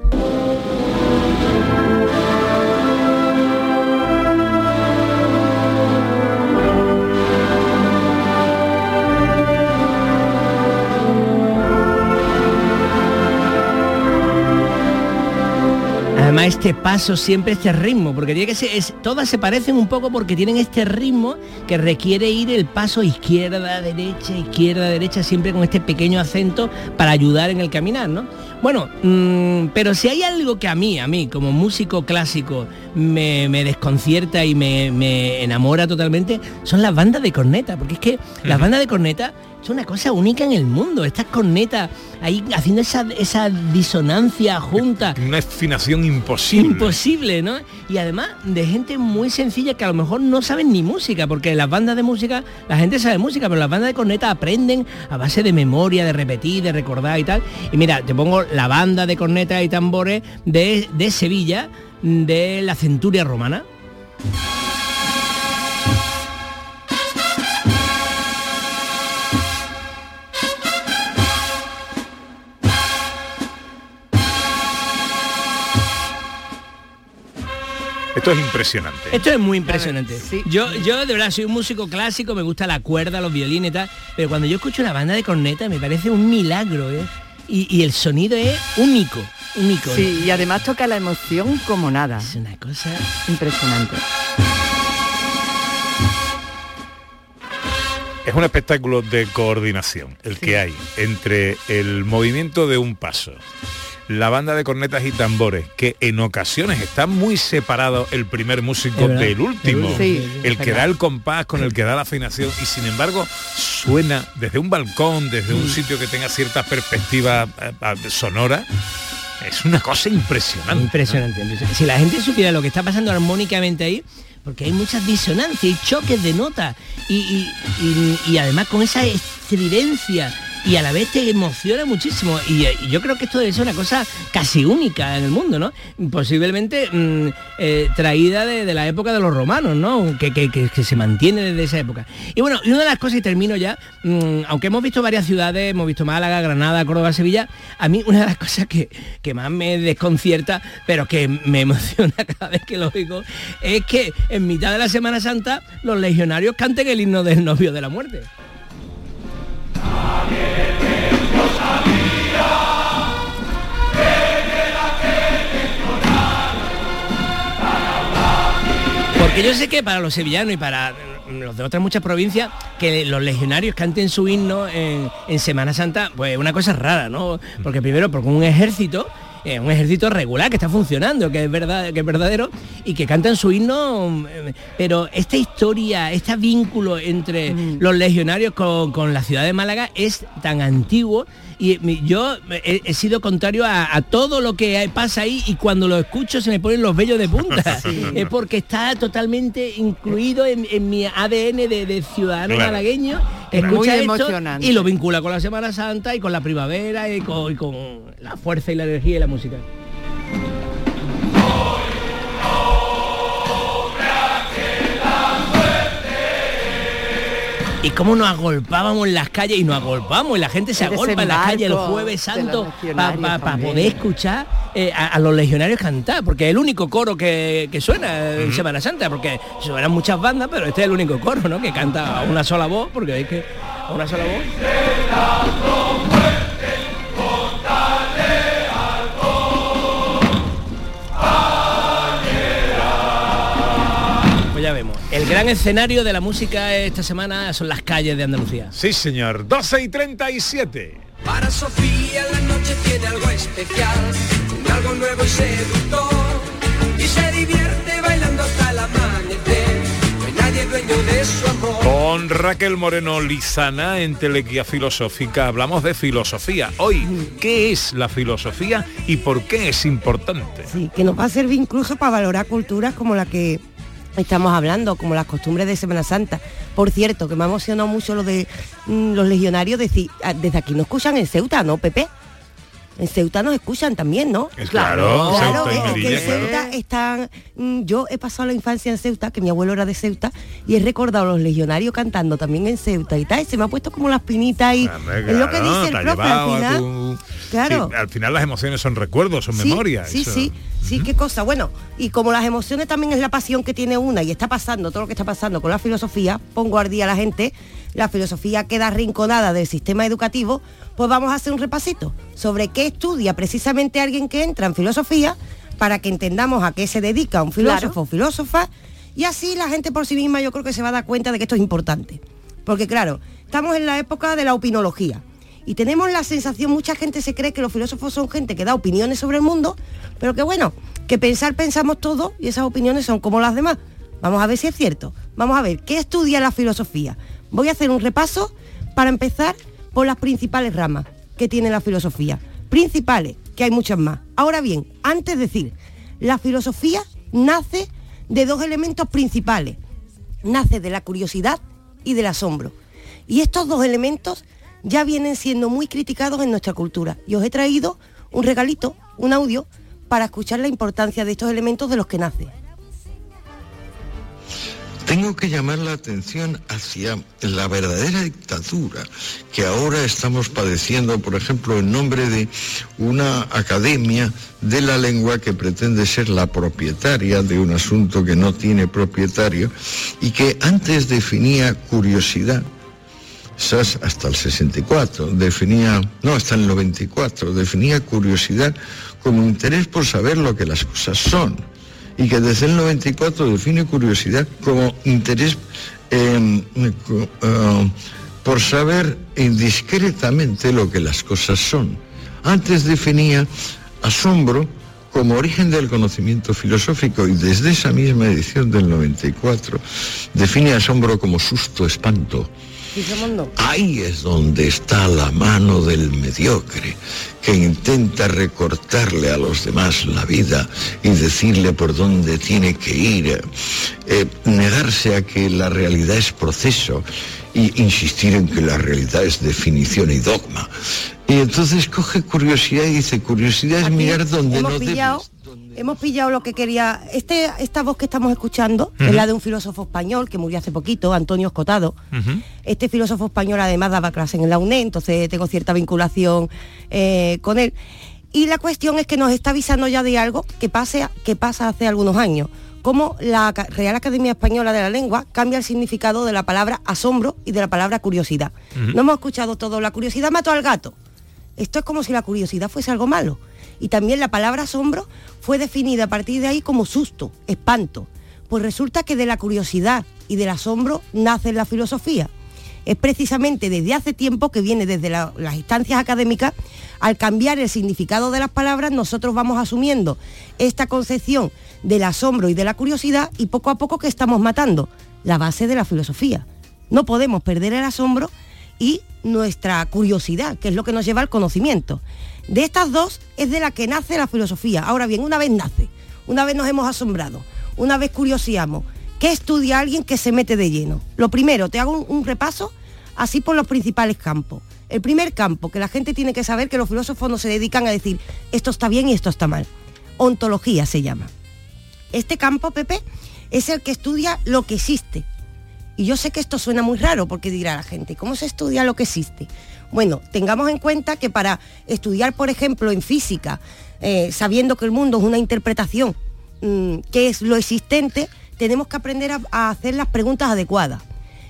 Además este paso siempre este ritmo, porque tiene que ser, es- todas se parecen un poco porque tienen este ritmo que requiere ir el paso izquierda, derecha, izquierda, derecha, siempre con este pequeño acento para ayudar en el caminar, ¿no? Bueno, mm, pero si hay algo que a mí, a mí, como músico clásico, me, me desconcierta y me, me enamora totalmente, son las bandas de corneta, porque es que las bandas de corneta son una cosa única en el mundo. Estas cornetas ahí haciendo esa, esa disonancia junta. Una afinación imposible. Imposible, ¿no? Y además de gente muy sencilla que a lo mejor no saben ni música, porque las bandas de música, la gente sabe música, pero las bandas de corneta aprenden a base de memoria, de repetir, de recordar y tal. Y mira, te pongo la banda de cornetas y tambores de, de Sevilla, de la centuria romana. Esto es impresionante. Esto es muy impresionante. Yo, yo de verdad soy un músico clásico, me gusta la cuerda, los violines y tal, pero cuando yo escucho una banda de corneta me parece un milagro. ¿eh? Y, y el sonido es único, único. Sí, y además toca la emoción como nada. Es una cosa impresionante. Es un espectáculo de coordinación el que hay entre el movimiento de un paso, la banda de cornetas y tambores, que en ocasiones está muy separado el primer músico del último, Sí, el que da el compás con el que da la afinación y sin embargo suena desde un balcón, desde Mm. un sitio que tenga cierta perspectiva eh, eh, sonora. Es una cosa impresionante. Impresionante, impresionante. Si la gente supiera lo que está pasando armónicamente ahí, porque hay muchas disonancias y choques de notas y, y- y- y además con esa estridencia y a la vez te emociona muchísimo y, eh, y yo creo que esto debe ser una cosa casi única en el mundo, ¿no? Posiblemente mm, eh, traída de, la época de los romanos, ¿no? Que, que- que- que se mantiene desde esa época. Y bueno, y una de las cosas, y termino ya, mm, aunque hemos visto varias ciudades, hemos visto Málaga, Granada, Córdoba, Sevilla, a mí una de las cosas que, que más me desconcierta, pero que me emociona cada vez que lo oigo, es que en mitad de la Semana Santa los legionarios canten el himno del novio de la muerte. Porque yo sé que para los sevillanos y para los de otras muchas provincias, que los legionarios canten su himno en, en Semana Santa, pues una cosa rara, ¿no? Porque primero, porque un ejército, eh, un ejército regular que está funcionando, que es verdad, que es verdadero, y que cantan su himno, eh, pero esta historia, este vínculo entre los legionarios con, con la ciudad de Málaga es tan antiguo y mi- yo he, he sido contrario a, a todo lo que pasa ahí y cuando lo escucho se me ponen los vellos de punta. Es porque está totalmente incluido en, en mi ADN de, de ciudadano Claro. malagueño. Es muy Escucha esto emocionante. y lo vincula con la Semana Santa y con la primavera y con, y con la fuerza y la energía y la música. Y cómo nos agolpábamos en las calles y nos agolpamos y la gente se agolpa en las calles el jueves santo para poder escuchar eh, a, a los legionarios cantar, porque es el único coro que, que suena en Semana Santa, porque suenan muchas bandas, pero este es el único coro, ¿no? Que canta a una sola voz, porque veis que a una sola voz. Gran escenario de la música esta semana son las calles de Andalucía. Sí, señor. 12 y 37. Para Sofía la noche tiene algo especial, algo nuevo y seductor. Y se divierte bailando hasta el amanecer, no hay nadie dueño de su amor. Con Raquel Moreno Lizana en Telequia Filosófica hablamos de filosofía. Hoy, ¿qué es la filosofía y por qué es importante? Sí, que nos va a servir incluso para valorar culturas como la que estamos hablando, como las costumbres de Semana Santa. Por cierto, que me ha emocionado mucho lo de mm, los legionarios, decir, ah, desde aquí nos escuchan en Ceuta, ¿no, Pepe? En Ceuta nos escuchan también, ¿no? Es claro, Claro, Ceuta es que en claro. Ceuta están... mm, Yo he pasado la infancia en Ceuta, que mi abuelo era de Ceuta, y he recordado a los legionarios cantando también en Ceuta y tal, y se me ha puesto como las pinitas y Hombre, es lo que claro, dice el profe al final. tu- Claro. Sí, al final las emociones son recuerdos, son Sí, memorias. Sí, eso. sí, sí, qué cosa. Bueno, y como las emociones también es la pasión que tiene una y está pasando todo lo que está pasando con la filosofía, pongo al día a la gente, la filosofía queda arrinconada del sistema educativo, pues vamos a hacer un repasito sobre qué estudia precisamente alguien que entra en filosofía para que entendamos a qué se dedica un filósofo o filósofa y así la gente por sí misma yo creo que se va a dar cuenta de que esto es importante. Porque claro, estamos en la época de la opinología. Y tenemos la sensación, mucha gente se cree que los filósofos son gente que da opiniones sobre el mundo, pero que bueno, que pensar pensamos todo y esas opiniones son como las demás. Vamos a ver si es cierto. Vamos a ver, ¿qué estudia la filosofía? Voy a hacer un repaso para empezar por las principales ramas que tiene la filosofía. Principales, que hay muchas más. Ahora bien, antes de decir, la filosofía nace de dos elementos principales. Nace de la curiosidad y del asombro. Y estos dos elementos ya vienen siendo muy criticados en nuestra cultura. Y os he traído un regalito, un audio, para escuchar la importancia de estos elementos de los que nace. Tengo que llamar la atención hacia la verdadera dictadura que ahora estamos padeciendo, por ejemplo, en nombre de una academia de la lengua que pretende ser la propietaria de un asunto que no tiene propietario y que antes definía curiosidad hasta el 64, definía, no, hasta el 94, definía curiosidad como interés por saber lo que las cosas son. Y que desde el 94 define curiosidad como interés eh, eh, por saber indiscretamente lo que las cosas son. Antes definía asombro como origen del conocimiento filosófico y desde esa misma edición del 94 define asombro como susto, espanto, Ahí es donde está la mano del mediocre, que intenta recortarle a los demás la vida y decirle por dónde tiene que ir, eh, negarse a que la realidad es proceso y insistir en que la realidad es definición y dogma. Y entonces coge curiosidad y dice, curiosidad es mirar donde hemos no pillado, hemos pillado lo que quería. Este, esta voz que estamos escuchando es la de un filósofo español que murió hace poquito, Antonio Escotado. Este filósofo español además daba clase en la UNED, entonces tengo cierta vinculación eh, con él. Y la cuestión es que nos está avisando ya de algo que, pase, que pasa hace algunos años, como la Real Academia Española de la Lengua cambia el significado de la palabra asombro y de la palabra curiosidad. No hemos escuchado todo, la curiosidad mató al gato. Esto es como si la curiosidad fuese algo malo. Y también la palabra asombro fue definida a partir de ahí como susto, espanto. Pues resulta que de la curiosidad y del asombro nace la filosofía. Es precisamente desde hace tiempo que viene desde la- las instancias académicas, al cambiar el significado de las palabras, nosotros vamos asumiendo esta concepción del asombro y de la curiosidad y poco a poco que estamos matando la base de la filosofía. No podemos perder el asombro y nuestra curiosidad, que es lo que nos lleva al conocimiento. De estas dos es de la que nace la filosofía. Ahora bien, una vez nace, una vez nos hemos asombrado, una vez curioseamos, ¿qué estudia alguien que se mete de lleno? Lo primero, te hago un, un repaso así por los principales campos. El primer campo, que la gente tiene que saber que los filósofos no se dedican a decir esto está bien y esto está mal. Ontología se llama. Este campo, Pepe, es el que estudia lo que existe, y yo sé que esto suena muy raro porque dirá la gente, ¿cómo se estudia lo que existe? Bueno, tengamos en cuenta que para estudiar, por ejemplo, en física, eh, sabiendo que el mundo es una interpretación, mm, que es lo existente, tenemos que aprender a, a hacer las preguntas adecuadas.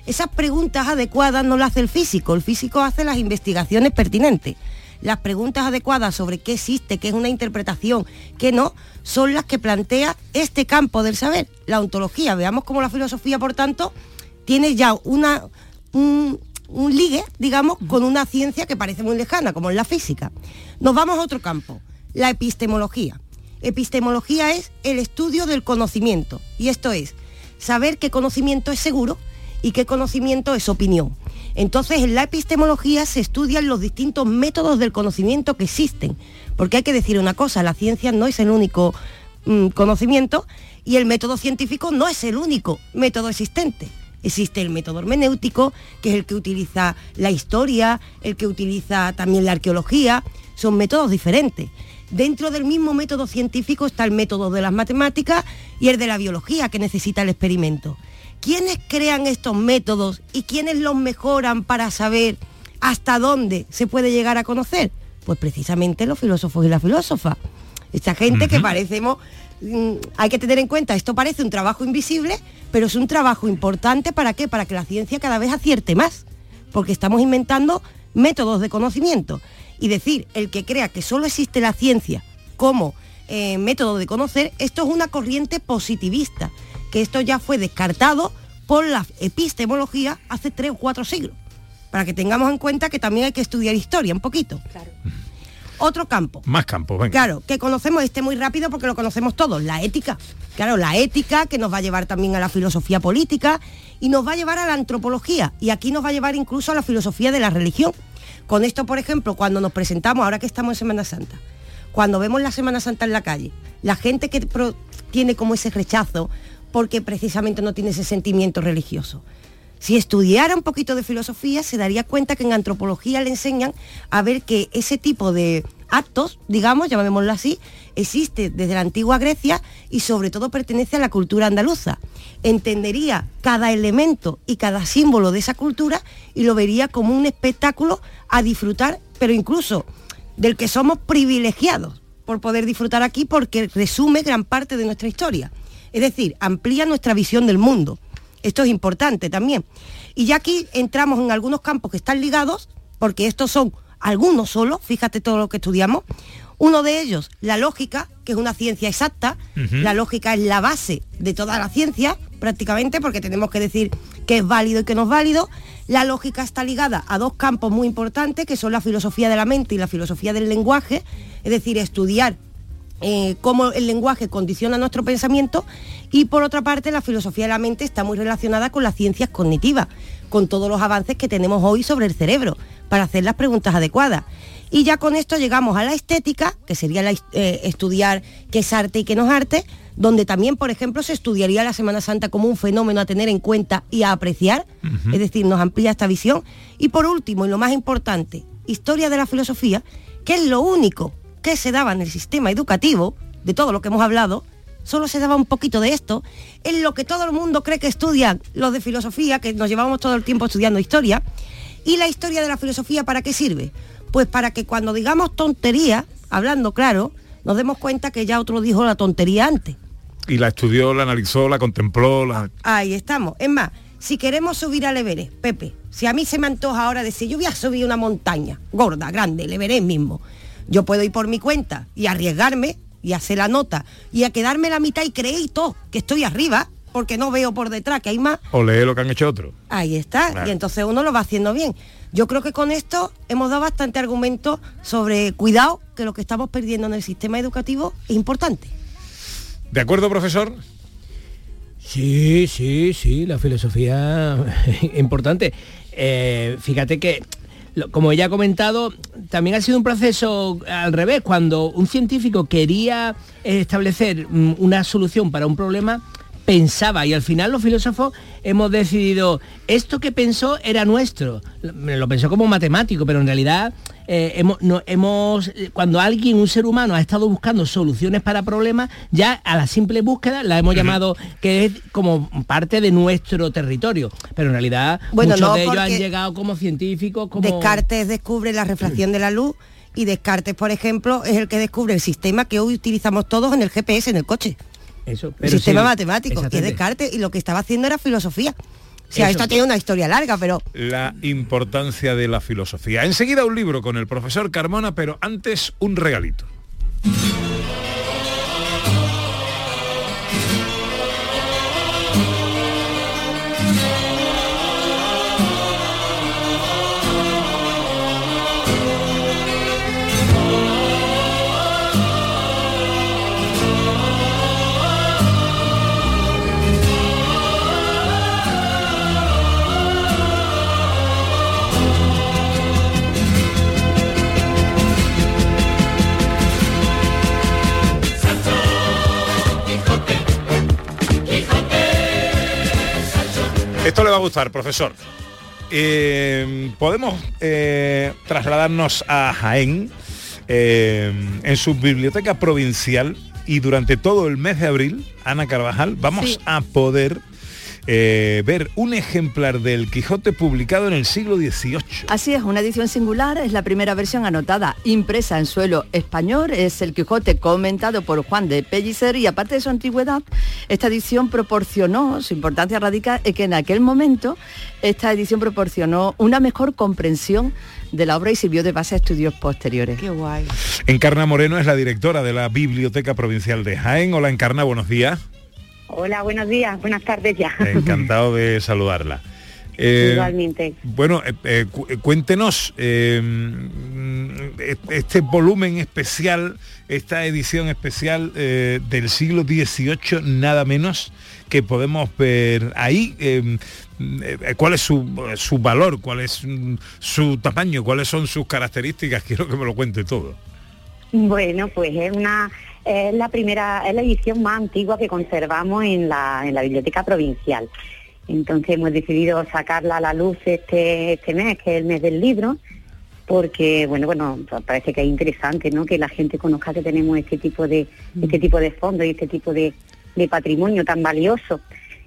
Esas preguntas adecuadas no las hace el físico, el físico hace las investigaciones pertinentes. Las preguntas adecuadas sobre qué existe, qué es una interpretación, qué no, son las que plantea este campo del saber, la ontología. Veamos cómo la filosofía, por tanto, tiene ya una, un, un ligue, digamos, con una ciencia que parece muy lejana, como es la física. Nos vamos a otro campo, la epistemología. Epistemología es el estudio del conocimiento, y esto es saber qué conocimiento es seguro y qué conocimiento es opinión. Entonces, en la epistemología se estudian los distintos métodos del conocimiento que existen, porque hay que decir una cosa, la ciencia no es el único mm, conocimiento y el método científico no es el único método existente. Existe el método hermenéutico, que es el que utiliza la historia, el que utiliza también la arqueología, son métodos diferentes. Dentro del mismo método científico está el método de las matemáticas y el de la biología, que necesita el experimento. ¿Quiénes crean estos métodos y quiénes los mejoran para saber hasta dónde se puede llegar a conocer? Pues precisamente los filósofos y las filósofas. Esta gente que parecemos, hay que tener en cuenta, esto parece un trabajo invisible, pero es un trabajo importante para qué? Para que la ciencia cada vez acierte más, porque estamos inventando métodos de conocimiento. Y decir, el que crea que solo existe la ciencia como eh, método de conocer, esto es una corriente positivista, que esto ya fue descartado por la epistemología hace tres o cuatro siglos, para que tengamos en cuenta que también hay que estudiar historia un poquito. Otro campo, Más campos, venga. Claro, que conocemos este muy rápido porque lo conocemos todos, la ética. Claro, la ética que nos va a llevar también a la filosofía política y nos va a llevar a la antropología y aquí nos va a llevar incluso a la filosofía de la religión. Con esto, por ejemplo, cuando nos presentamos, ahora que estamos en Semana Santa, cuando vemos la Semana Santa en la calle, la gente que tiene como ese rechazo porque precisamente no tiene ese sentimiento religioso. Si estudiara un poquito de filosofía, se daría cuenta que en antropología le enseñan a ver que ese tipo de actos, digamos, llamémoslo así, existe desde la antigua Grecia y sobre todo pertenece a la cultura andaluza. Entendería cada elemento y cada símbolo de esa cultura y lo vería como un espectáculo a disfrutar, pero incluso del que somos privilegiados por poder disfrutar aquí porque resume gran parte de nuestra historia. Es decir, amplía nuestra visión del mundo. Esto es importante también. Y ya aquí entramos en algunos campos que están ligados, porque estos son algunos solo, fíjate todo lo que estudiamos. Uno de ellos, la lógica, que es una ciencia exacta. La lógica es la base de toda la ciencia, prácticamente, porque tenemos que decir qué es válido y qué no es válido. La lógica está ligada a dos campos muy importantes, que son la filosofía de la mente y la filosofía del lenguaje, es decir, estudiar eh, cómo el lenguaje condiciona nuestro pensamiento y por otra parte la filosofía de la mente está muy relacionada con las ciencias cognitivas, con todos los avances que tenemos hoy sobre el cerebro para hacer las preguntas adecuadas. Y ya con esto llegamos a la estética, que sería la eh, estudiar qué es arte y qué no es arte, donde también, por ejemplo, se estudiaría la Semana Santa como un fenómeno a tener en cuenta y a apreciar, es decir, nos amplía esta visión. Y por último, y lo más importante, historia de la filosofía, que es lo único que se daba en el sistema educativo, de todo lo que hemos hablado, solo se daba un poquito de esto, es lo que todo el mundo cree que estudian los de filosofía, que nos llevamos todo el tiempo estudiando historia. ¿Y la historia de la filosofía para qué sirve? Pues para que cuando digamos tontería, hablando claro, nos demos cuenta que ya otro dijo la tontería antes. Y la estudió, la analizó, la contempló, la... Ahí estamos. Es más, si queremos subir al Everest, Pepe, si a mí se me antoja ahora decir, yo voy a subir una montaña gorda, grande, el Everest mismo, yo puedo ir por mi cuenta y arriesgarme y hacer la nota y a quedarme la mitad y creer todo que estoy arriba porque no veo por detrás que hay más. O lee lo que han hecho otros. Ahí está. Claro. Y entonces uno lo va haciendo bien. Yo creo que con esto hemos dado bastante argumento sobre cuidado, que lo que estamos perdiendo en el sistema educativo es importante. ¿De acuerdo, profesor? Sí, sí, sí, la filosofía importante. Eh, fíjate que, como ella ha comentado, también ha sido un proceso al revés. Cuando un científico quería establecer mm, una solución para un problema, pensaba y al final los filósofos hemos decidido esto que pensó era nuestro. Lo, lo pensó como matemático pero en realidad eh, hemos, no- hemos eh, cuando alguien un ser humano ha estado buscando soluciones para problemas ya a la simple búsqueda la hemos llamado que es como parte de nuestro territorio. Pero en realidad Bueno, muchos no, de ellos han llegado como científicos como Descartes descubre la refracción de la luz y Descartes, por ejemplo, es el que descubre el sistema que hoy utilizamos todos en el GPS, en el coche. Eso pero sistema sí, matemático, que. Descartes, y lo que estaba haciendo era filosofía. O sea, Eso. esto tiene una historia larga, pero La importancia de la filosofía. Enseguida un libro con el profesor Carmona, pero antes un regalito. Esto le va a gustar, profesor. Eh, Podemos eh, trasladarnos a Jaén eh, en su biblioteca provincial y durante todo el mes de abril, Ana Carvajal, vamos Sí. a poder eh, ver un ejemplar del Quijote publicado en el siglo XVIII. Así es, una edición singular, es la primera versión anotada, impresa en suelo español, es el Quijote comentado por Juan de Pellicer y aparte de su antigüedad, esta edición proporcionó, su importancia radica en que en aquel momento esta edición proporcionó una mejor comprensión de la obra y sirvió de base a estudios posteriores. Qué guay. Encarna Moreno es la directora de la Biblioteca Provincial de Jaén. Hola Encarna, buenos días. Hola, buenos días, buenas tardes ya. Encantado de saludarla. Eh, Igualmente. Bueno, eh, eh, cu- cuéntenos mm, este volumen especial, esta edición especial del siglo XVIII, nada menos que podemos ver ahí. eh, ¿Cuál es su, su valor? ¿Cuál es mm, su tamaño? ¿Cuáles son sus características? Quiero que me lo cuente todo. Bueno, pues es una es la primera, es la edición más antigua que conservamos en la, en la biblioteca provincial. Entonces hemos decidido sacarla a la luz este, este mes, que es el mes del libro, porque bueno, bueno, pa- parece que es interesante, ¿no? Que la gente conozca que tenemos este tipo de, este tipo de fondos y este tipo de, de patrimonio tan valioso.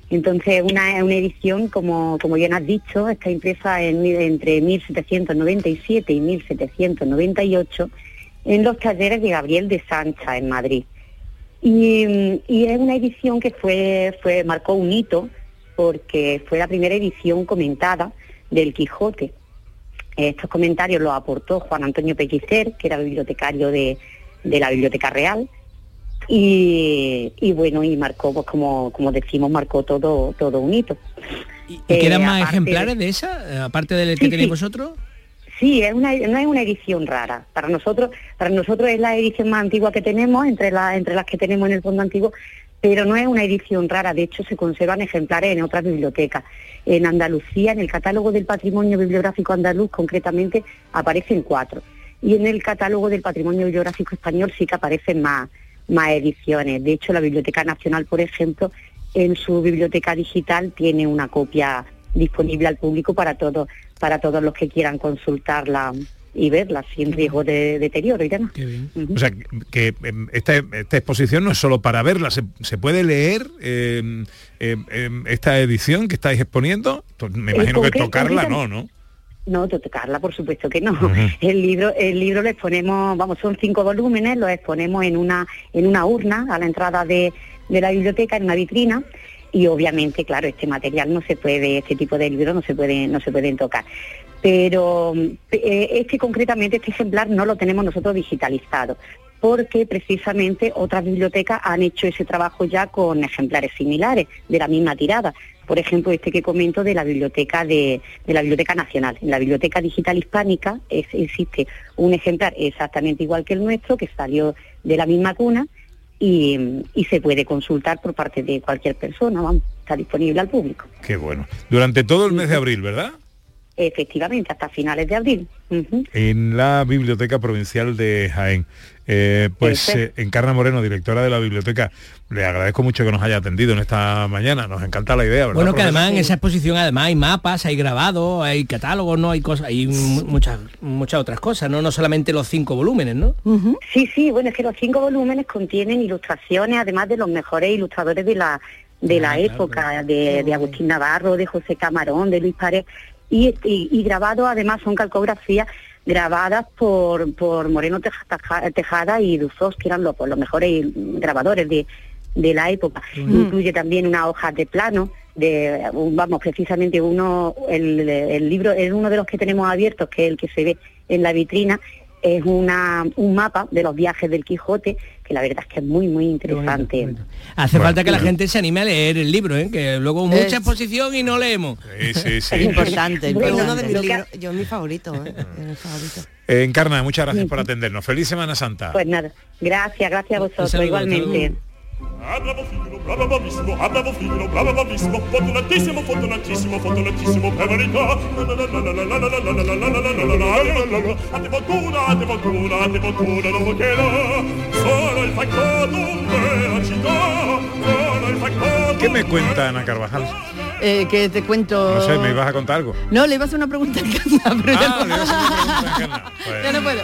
Entonces, una, una edición, como, como bien has dicho, está impresa en, entre 1797 y 1798 en los talleres de Gabriel de Sancha, en Madrid. Y, mm, y es una edición que fue, fue, marcó un hito porque fue la primera edición comentada del Quijote. Estos comentarios los aportó Juan Antonio Pequicer, que era bibliotecario de, de la Biblioteca Real, y, y bueno, y marcó, pues como, como decimos, marcó todo, todo un hito. ¿Y quedan Eh, más ejemplares de- de esa, eh, aparte del que tenéis sí. vosotros? Sí, es una, no es una edición rara. Para nosotros, para nosotros es la edición más antigua que tenemos, entre, la- entre las que tenemos en el fondo antiguo, pero no es una edición rara. De hecho, se conservan ejemplares en otras bibliotecas. En Andalucía, en el catálogo del patrimonio bibliográfico andaluz, concretamente, aparecen cuatro. Y en el catálogo del patrimonio bibliográfico español sí que aparecen más, más ediciones. De hecho, la Biblioteca Nacional, por ejemplo, en su biblioteca digital tiene una copia disponible al público para todos para todos los que quieran consultarla y verla sin riesgo de deterioro y demás. O sea, que, em, esta, esta exposición no es solo para verla, se, se puede leer em, em, esta edición que estáis exponiendo. To- Me imagino que tocarla no, ¿no? No, tocarla, por supuesto que no. El libro, el libro lo exponemos, vamos, son cinco volúmenes, lo exponemos en una, en una urna a la entrada de, de la biblioteca, en una vitrina, y obviamente, claro, este material no se puede, este tipo de libros no se puede, no se pueden tocar. Pero este concretamente, este ejemplar no lo tenemos nosotros digitalizado, porque precisamente otras bibliotecas han hecho ese trabajo ya con ejemplares similares, de la misma tirada. Por ejemplo, este que comento de la biblioteca de, de la Biblioteca Nacional. En la Biblioteca Digital Hispánica existe un ejemplar exactamente igual que el nuestro, que salió de la misma cuna y, y se puede consultar por parte de cualquier persona, vamos, está disponible al público. Qué bueno. Durante todo el mes de abril, ¿verdad? Efectivamente, hasta finales de abril. En la Biblioteca Provincial de Jaén. Eh, pues eh, Encarna Moreno, directora de la biblioteca, le agradezco mucho que nos haya atendido en esta mañana. Nos encanta la idea, ¿verdad? Bueno, que profesor? además en esa exposición además hay mapas, hay grabados, hay catálogos, no hay cosas, hay mu- muchas muchas otras cosas, no no solamente los cinco volúmenes, ¿no? Sí, sí, bueno, es que los cinco volúmenes contienen ilustraciones, además de los mejores ilustradores de la de la época, de, de Agustín Navarro, de José Camarón, de Luis Pared, y, y, y grabados además son calcografías grabadas por, por Moreno Teja- Taja- Tejada y Duzos, que eran los, pues, los mejores grabadores de, de la época. Incluye también unas hojas de plano, de, vamos, precisamente uno, el, el libro es uno de los que tenemos abiertos, que es el que se ve en la vitrina, es una, un mapa de los viajes del Quijote, que la verdad es que es muy, muy interesante. Hace falta que la gente se anime a leer el libro, ¿eh? que luego mucha Es- exposición y no leemos. Sí, sí, sí. Es importante, Bueno, uno importante. de mis libros, yo es mi favorito, ¿eh? Mi favorito. Eh, Encarna, muchas gracias por atendernos. Feliz Semana Santa. Pues nada, gracias, gracias a vosotros, saludo, igualmente. Bravo bravissimo, ah bravo figlio, bravo bravissimo, fortunatissimo, fortunatissimo, fortunatissimo per verità. A te fortuna, a te fortuna, a te fortuna, non. Solo il peccato de la città, solo il. ¿Qué me cuenta Ana Carvajal? Eh, que te cuento... No sé, me ibas a contar algo. No, le iba a hacer una pregunta en casa, pero ya, Ah, no... le ibas a hacer una pregunta a Encarna. Pues- ya no puedo.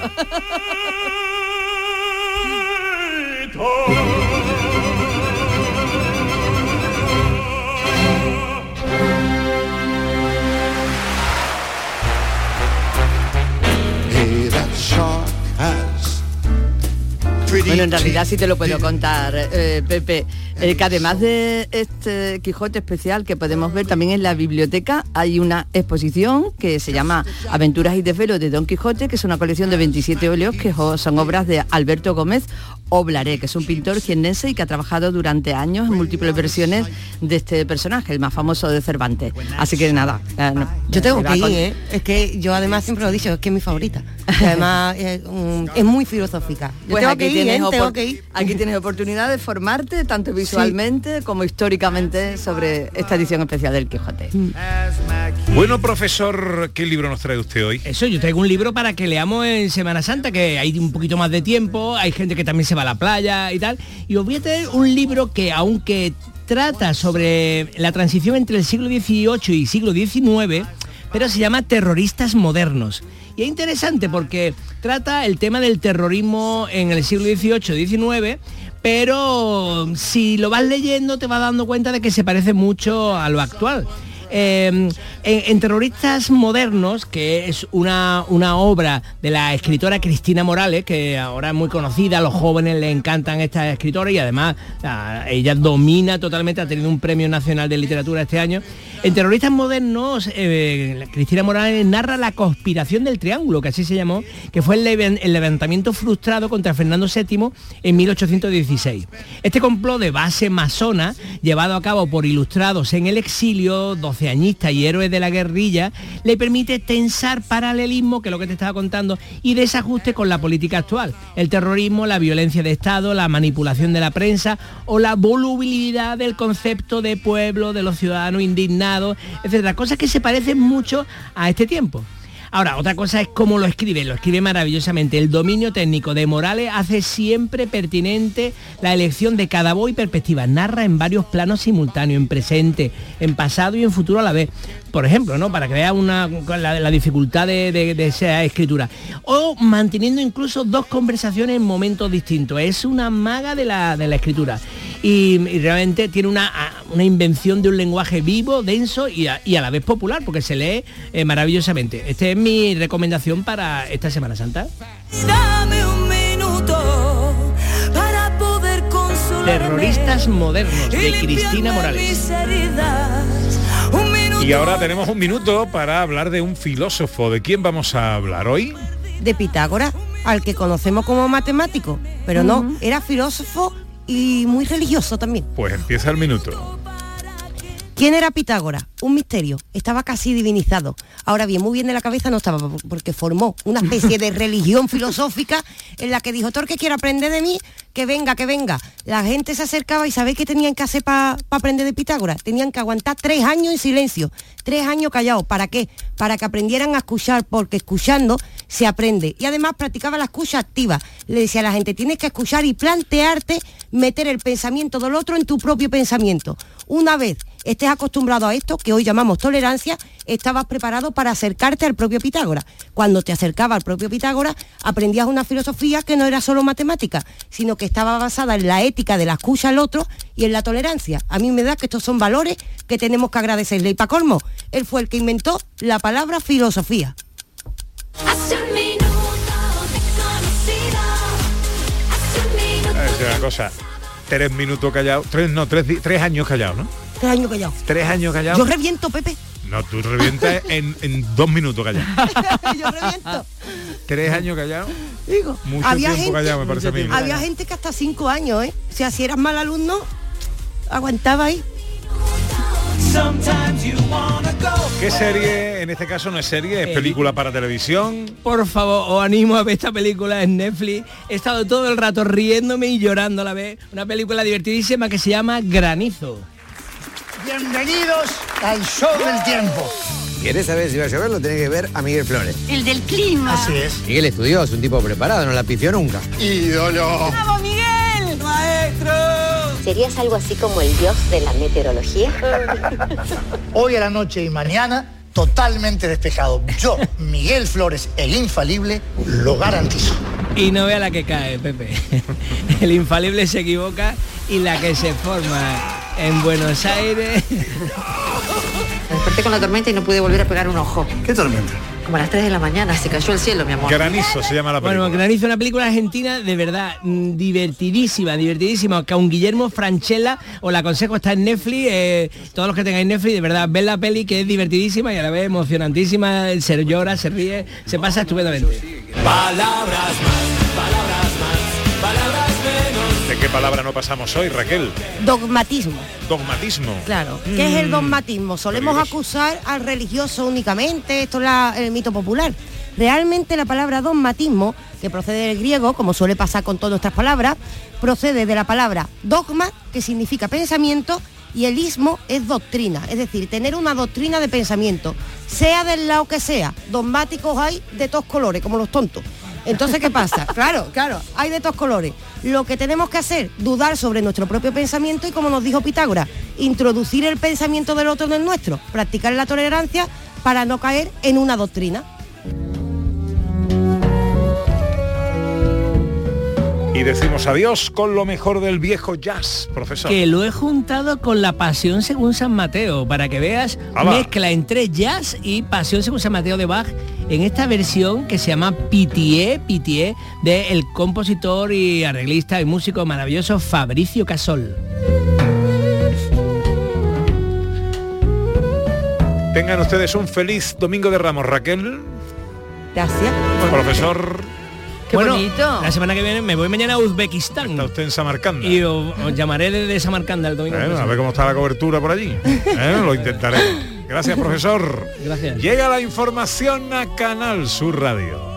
Bueno, en realidad sí te lo puedo contar, eh, Pepe. Eh, que además de este Quijote especial que podemos ver también en la biblioteca, hay una exposición que se llama Aventuras y desvelos de Don Quijote, que es una colección de 27 óleos que son obras de Alberto Gómez Oblaré, que es un pintor jiennense y que ha trabajado durante años en múltiples versiones de este personaje, el más famoso de Cervantes. Así que nada. eh, no, Yo tengo que ir, con- ¿eh? Es que yo además siempre lo he dicho, es que es mi favorita. Además es, un- es muy filosófica. Yo Pues tengo aquí que ir, tienes, ¿eh? tengo opor- que ir. aquí tienes oportunidad de formarte tanto visualmente como históricamente sobre esta edición especial del Quijote. Bueno, profesor, ¿qué libro nos trae usted hoy? Eso, yo traigo un libro para que leamos en Semana Santa, que hay un poquito más de tiempo, hay gente que también se va a la playa y tal. Y os voy a traer un libro que, aunque trata sobre la transición entre el siglo XVIII y siglo XIX, pero se llama Terroristas Modernos. Y es interesante porque trata el tema del terrorismo en el siglo XVIII-XIX, pero si lo vas leyendo te vas dando cuenta de que se parece mucho a lo actual. Eh, en, Terroristas Modernos, que es una, una obra de la escritora Cristina Morales, que ahora es muy conocida, a los jóvenes le encantan estas escritoras y además ella domina totalmente, ha tenido un premio nacional de literatura este año. En Terroristas Modernos, eh, Cristina Morales narra la conspiración del Triángulo, que así se llamó, que fue el, levantamiento frustrado contra Fernando VII en 1816. Este complot de base masona, llevado a cabo por ilustrados en el exilio, y héroes de la guerrilla, le permite tensar paralelismo, que lo que te estaba contando, y desajuste con la política actual. El terrorismo, la violencia de Estado, la manipulación de la prensa o la volubilidad del concepto de pueblo, de los ciudadanos indignados, etcétera. Cosas que se parecen mucho a este tiempo. Ahora, otra cosa es cómo lo escribe, lo escribe maravillosamente. El dominio técnico de Morales hace siempre pertinente la elección de cada voz y perspectiva. Narra en varios planos simultáneos, en presente, en pasado y en futuro a la vez. Por ejemplo, ¿no? Para que vea una, la, la dificultad de, de- de esa escritura. O manteniendo incluso dos conversaciones en momentos distintos. Es una maga de la, de la escritura. Y, y realmente tiene una, a- una invención de un lenguaje vivo, denso y a, y a la vez popular, porque se lee eh, maravillosamente. Esta es mi recomendación para esta Semana Santa. Dame un minuto para poder. Terroristas modernos de Cristina Morales. Y ahora tenemos un minuto para hablar de un filósofo. ¿De quién vamos a hablar hoy? de Pitágoras, al que conocemos como matemático, pero no, era filósofo y muy religioso también. Pues empieza el minuto. ¿Quién era Pitágoras? Un misterio. Estaba casi divinizado. Ahora bien, muy bien de la cabeza no estaba, porque formó una especie de religión filosófica en la que dijo, todo el que quiera aprender de mí, que venga, que venga. La gente se acercaba y ¿sabéis qué tenían que hacer para aprender de Pitágoras? Tenían que aguantar tres años en silencio, tres años callados. ¿Para qué? Para que aprendieran a escuchar, porque escuchando se aprende. Y además practicaba la escucha activa. Le decía a la gente, tienes que escuchar y plantearte meter el pensamiento del otro en tu propio pensamiento. Una vez estés acostumbrado a esto, que hoy llamamos tolerancia, estabas preparado para acercarte al propio Pitágoras. Cuando te acercaba al propio Pitágoras, aprendías una filosofía que no era solo matemática, sino que estaba basada en la ética de la escucha al otro y en la tolerancia. A mí me da que estos son valores que tenemos que agradecerle. Y para colmo, él fue el que inventó la palabra filosofía. Una cosa. Tres minutos. Tres, no, tres, tres años callados, ¿no? Tres años callado. Tres años callados. Yo reviento, Pepe. No, tú revientas en, en dos minutos callado. Yo reviento. Tres años callados. Digo, Mucho había tiempo gente, callado, me parece a mí. había gente que hasta cinco años, ¿eh? O sea, si eras mal alumno, aguantaba ahí. ¿Qué serie? En este caso no es serie, es película para televisión. Por favor, os animo a ver esta película en Netflix. He estado todo el rato riéndome y llorando a la vez. Una película divertidísima que se llama Granizo. Bienvenidos al show del tiempo. ¿Quieres saber si va a llover? Lo tenés que ver a Miguel Flores. El del clima. Así es. Miguel estudió, es un tipo preparado, no la pifió nunca. Ídolo. ¡Vamos, Miguel! ¡Maestro! ¿Serías algo así como el dios de la meteorología? Hoy a la noche y mañana, totalmente despejado. Yo, Miguel Flores, el infalible, lo garantizo. Y no vea la que cae, Pepe. El infalible se equivoca y la que se forma en Buenos Aires. Me desperté con la tormenta y no pude volver a pegar un ojo. ¿Qué tormenta? Como a las 3 de la mañana, se cayó el cielo, mi amor. Granizo se llama la película. Bueno, Granizo, una película argentina de verdad mm, divertidísima, divertidísima, con Guillermo Franchella, os la aconsejo, está en Netflix, eh, todos los que tengáis Netflix, de verdad, ven la peli que es divertidísima y a la vez emocionantísima, se llora, se ríe, se pasa estupendamente. Palabras más, qué palabra no pasamos hoy, Raquel? Dogmatismo. Dogmatismo. Claro. ¿Qué es el Mm. dogmatismo? Solemos acusar al religioso únicamente, esto es la- el mito popular. Realmente la palabra dogmatismo, que procede del griego, como suele pasar con todas nuestras palabras, procede de la palabra dogma, que significa pensamiento, y el ismo es doctrina, es decir, tener una doctrina de pensamiento, sea del lado que sea. Dogmáticos hay de todos colores, como los tontos. Entonces, ¿qué pasa? Claro, claro, hay de todos colores. Lo que tenemos que hacer, dudar sobre nuestro propio pensamiento y como nos dijo Pitágoras, introducir el pensamiento del otro en el nuestro, practicar la tolerancia para no caer en una doctrina. Y decimos adiós con lo mejor del viejo jazz, profesor. Que lo he juntado con la Pasión según San Mateo, para que veas Ala. mezcla entre jazz y Pasión según San Mateo de Bach en esta versión que se llama Pitié, Pitié, del compositor y arreglista y músico maravilloso Fabricio Casol. Tengan ustedes un feliz domingo de Ramos, Raquel. Gracias. Profesor. Qué bonito. La semana que viene me voy mañana a Uzbekistán. Está usted en Samarcanda. Y os, os llamaré desde Samarcanda el domingo. Bueno, a ver cómo está la cobertura por allí. ¿Eh? Lo intentaré. Gracias, profesor. Gracias. Llega la información a Canal Sur Radio.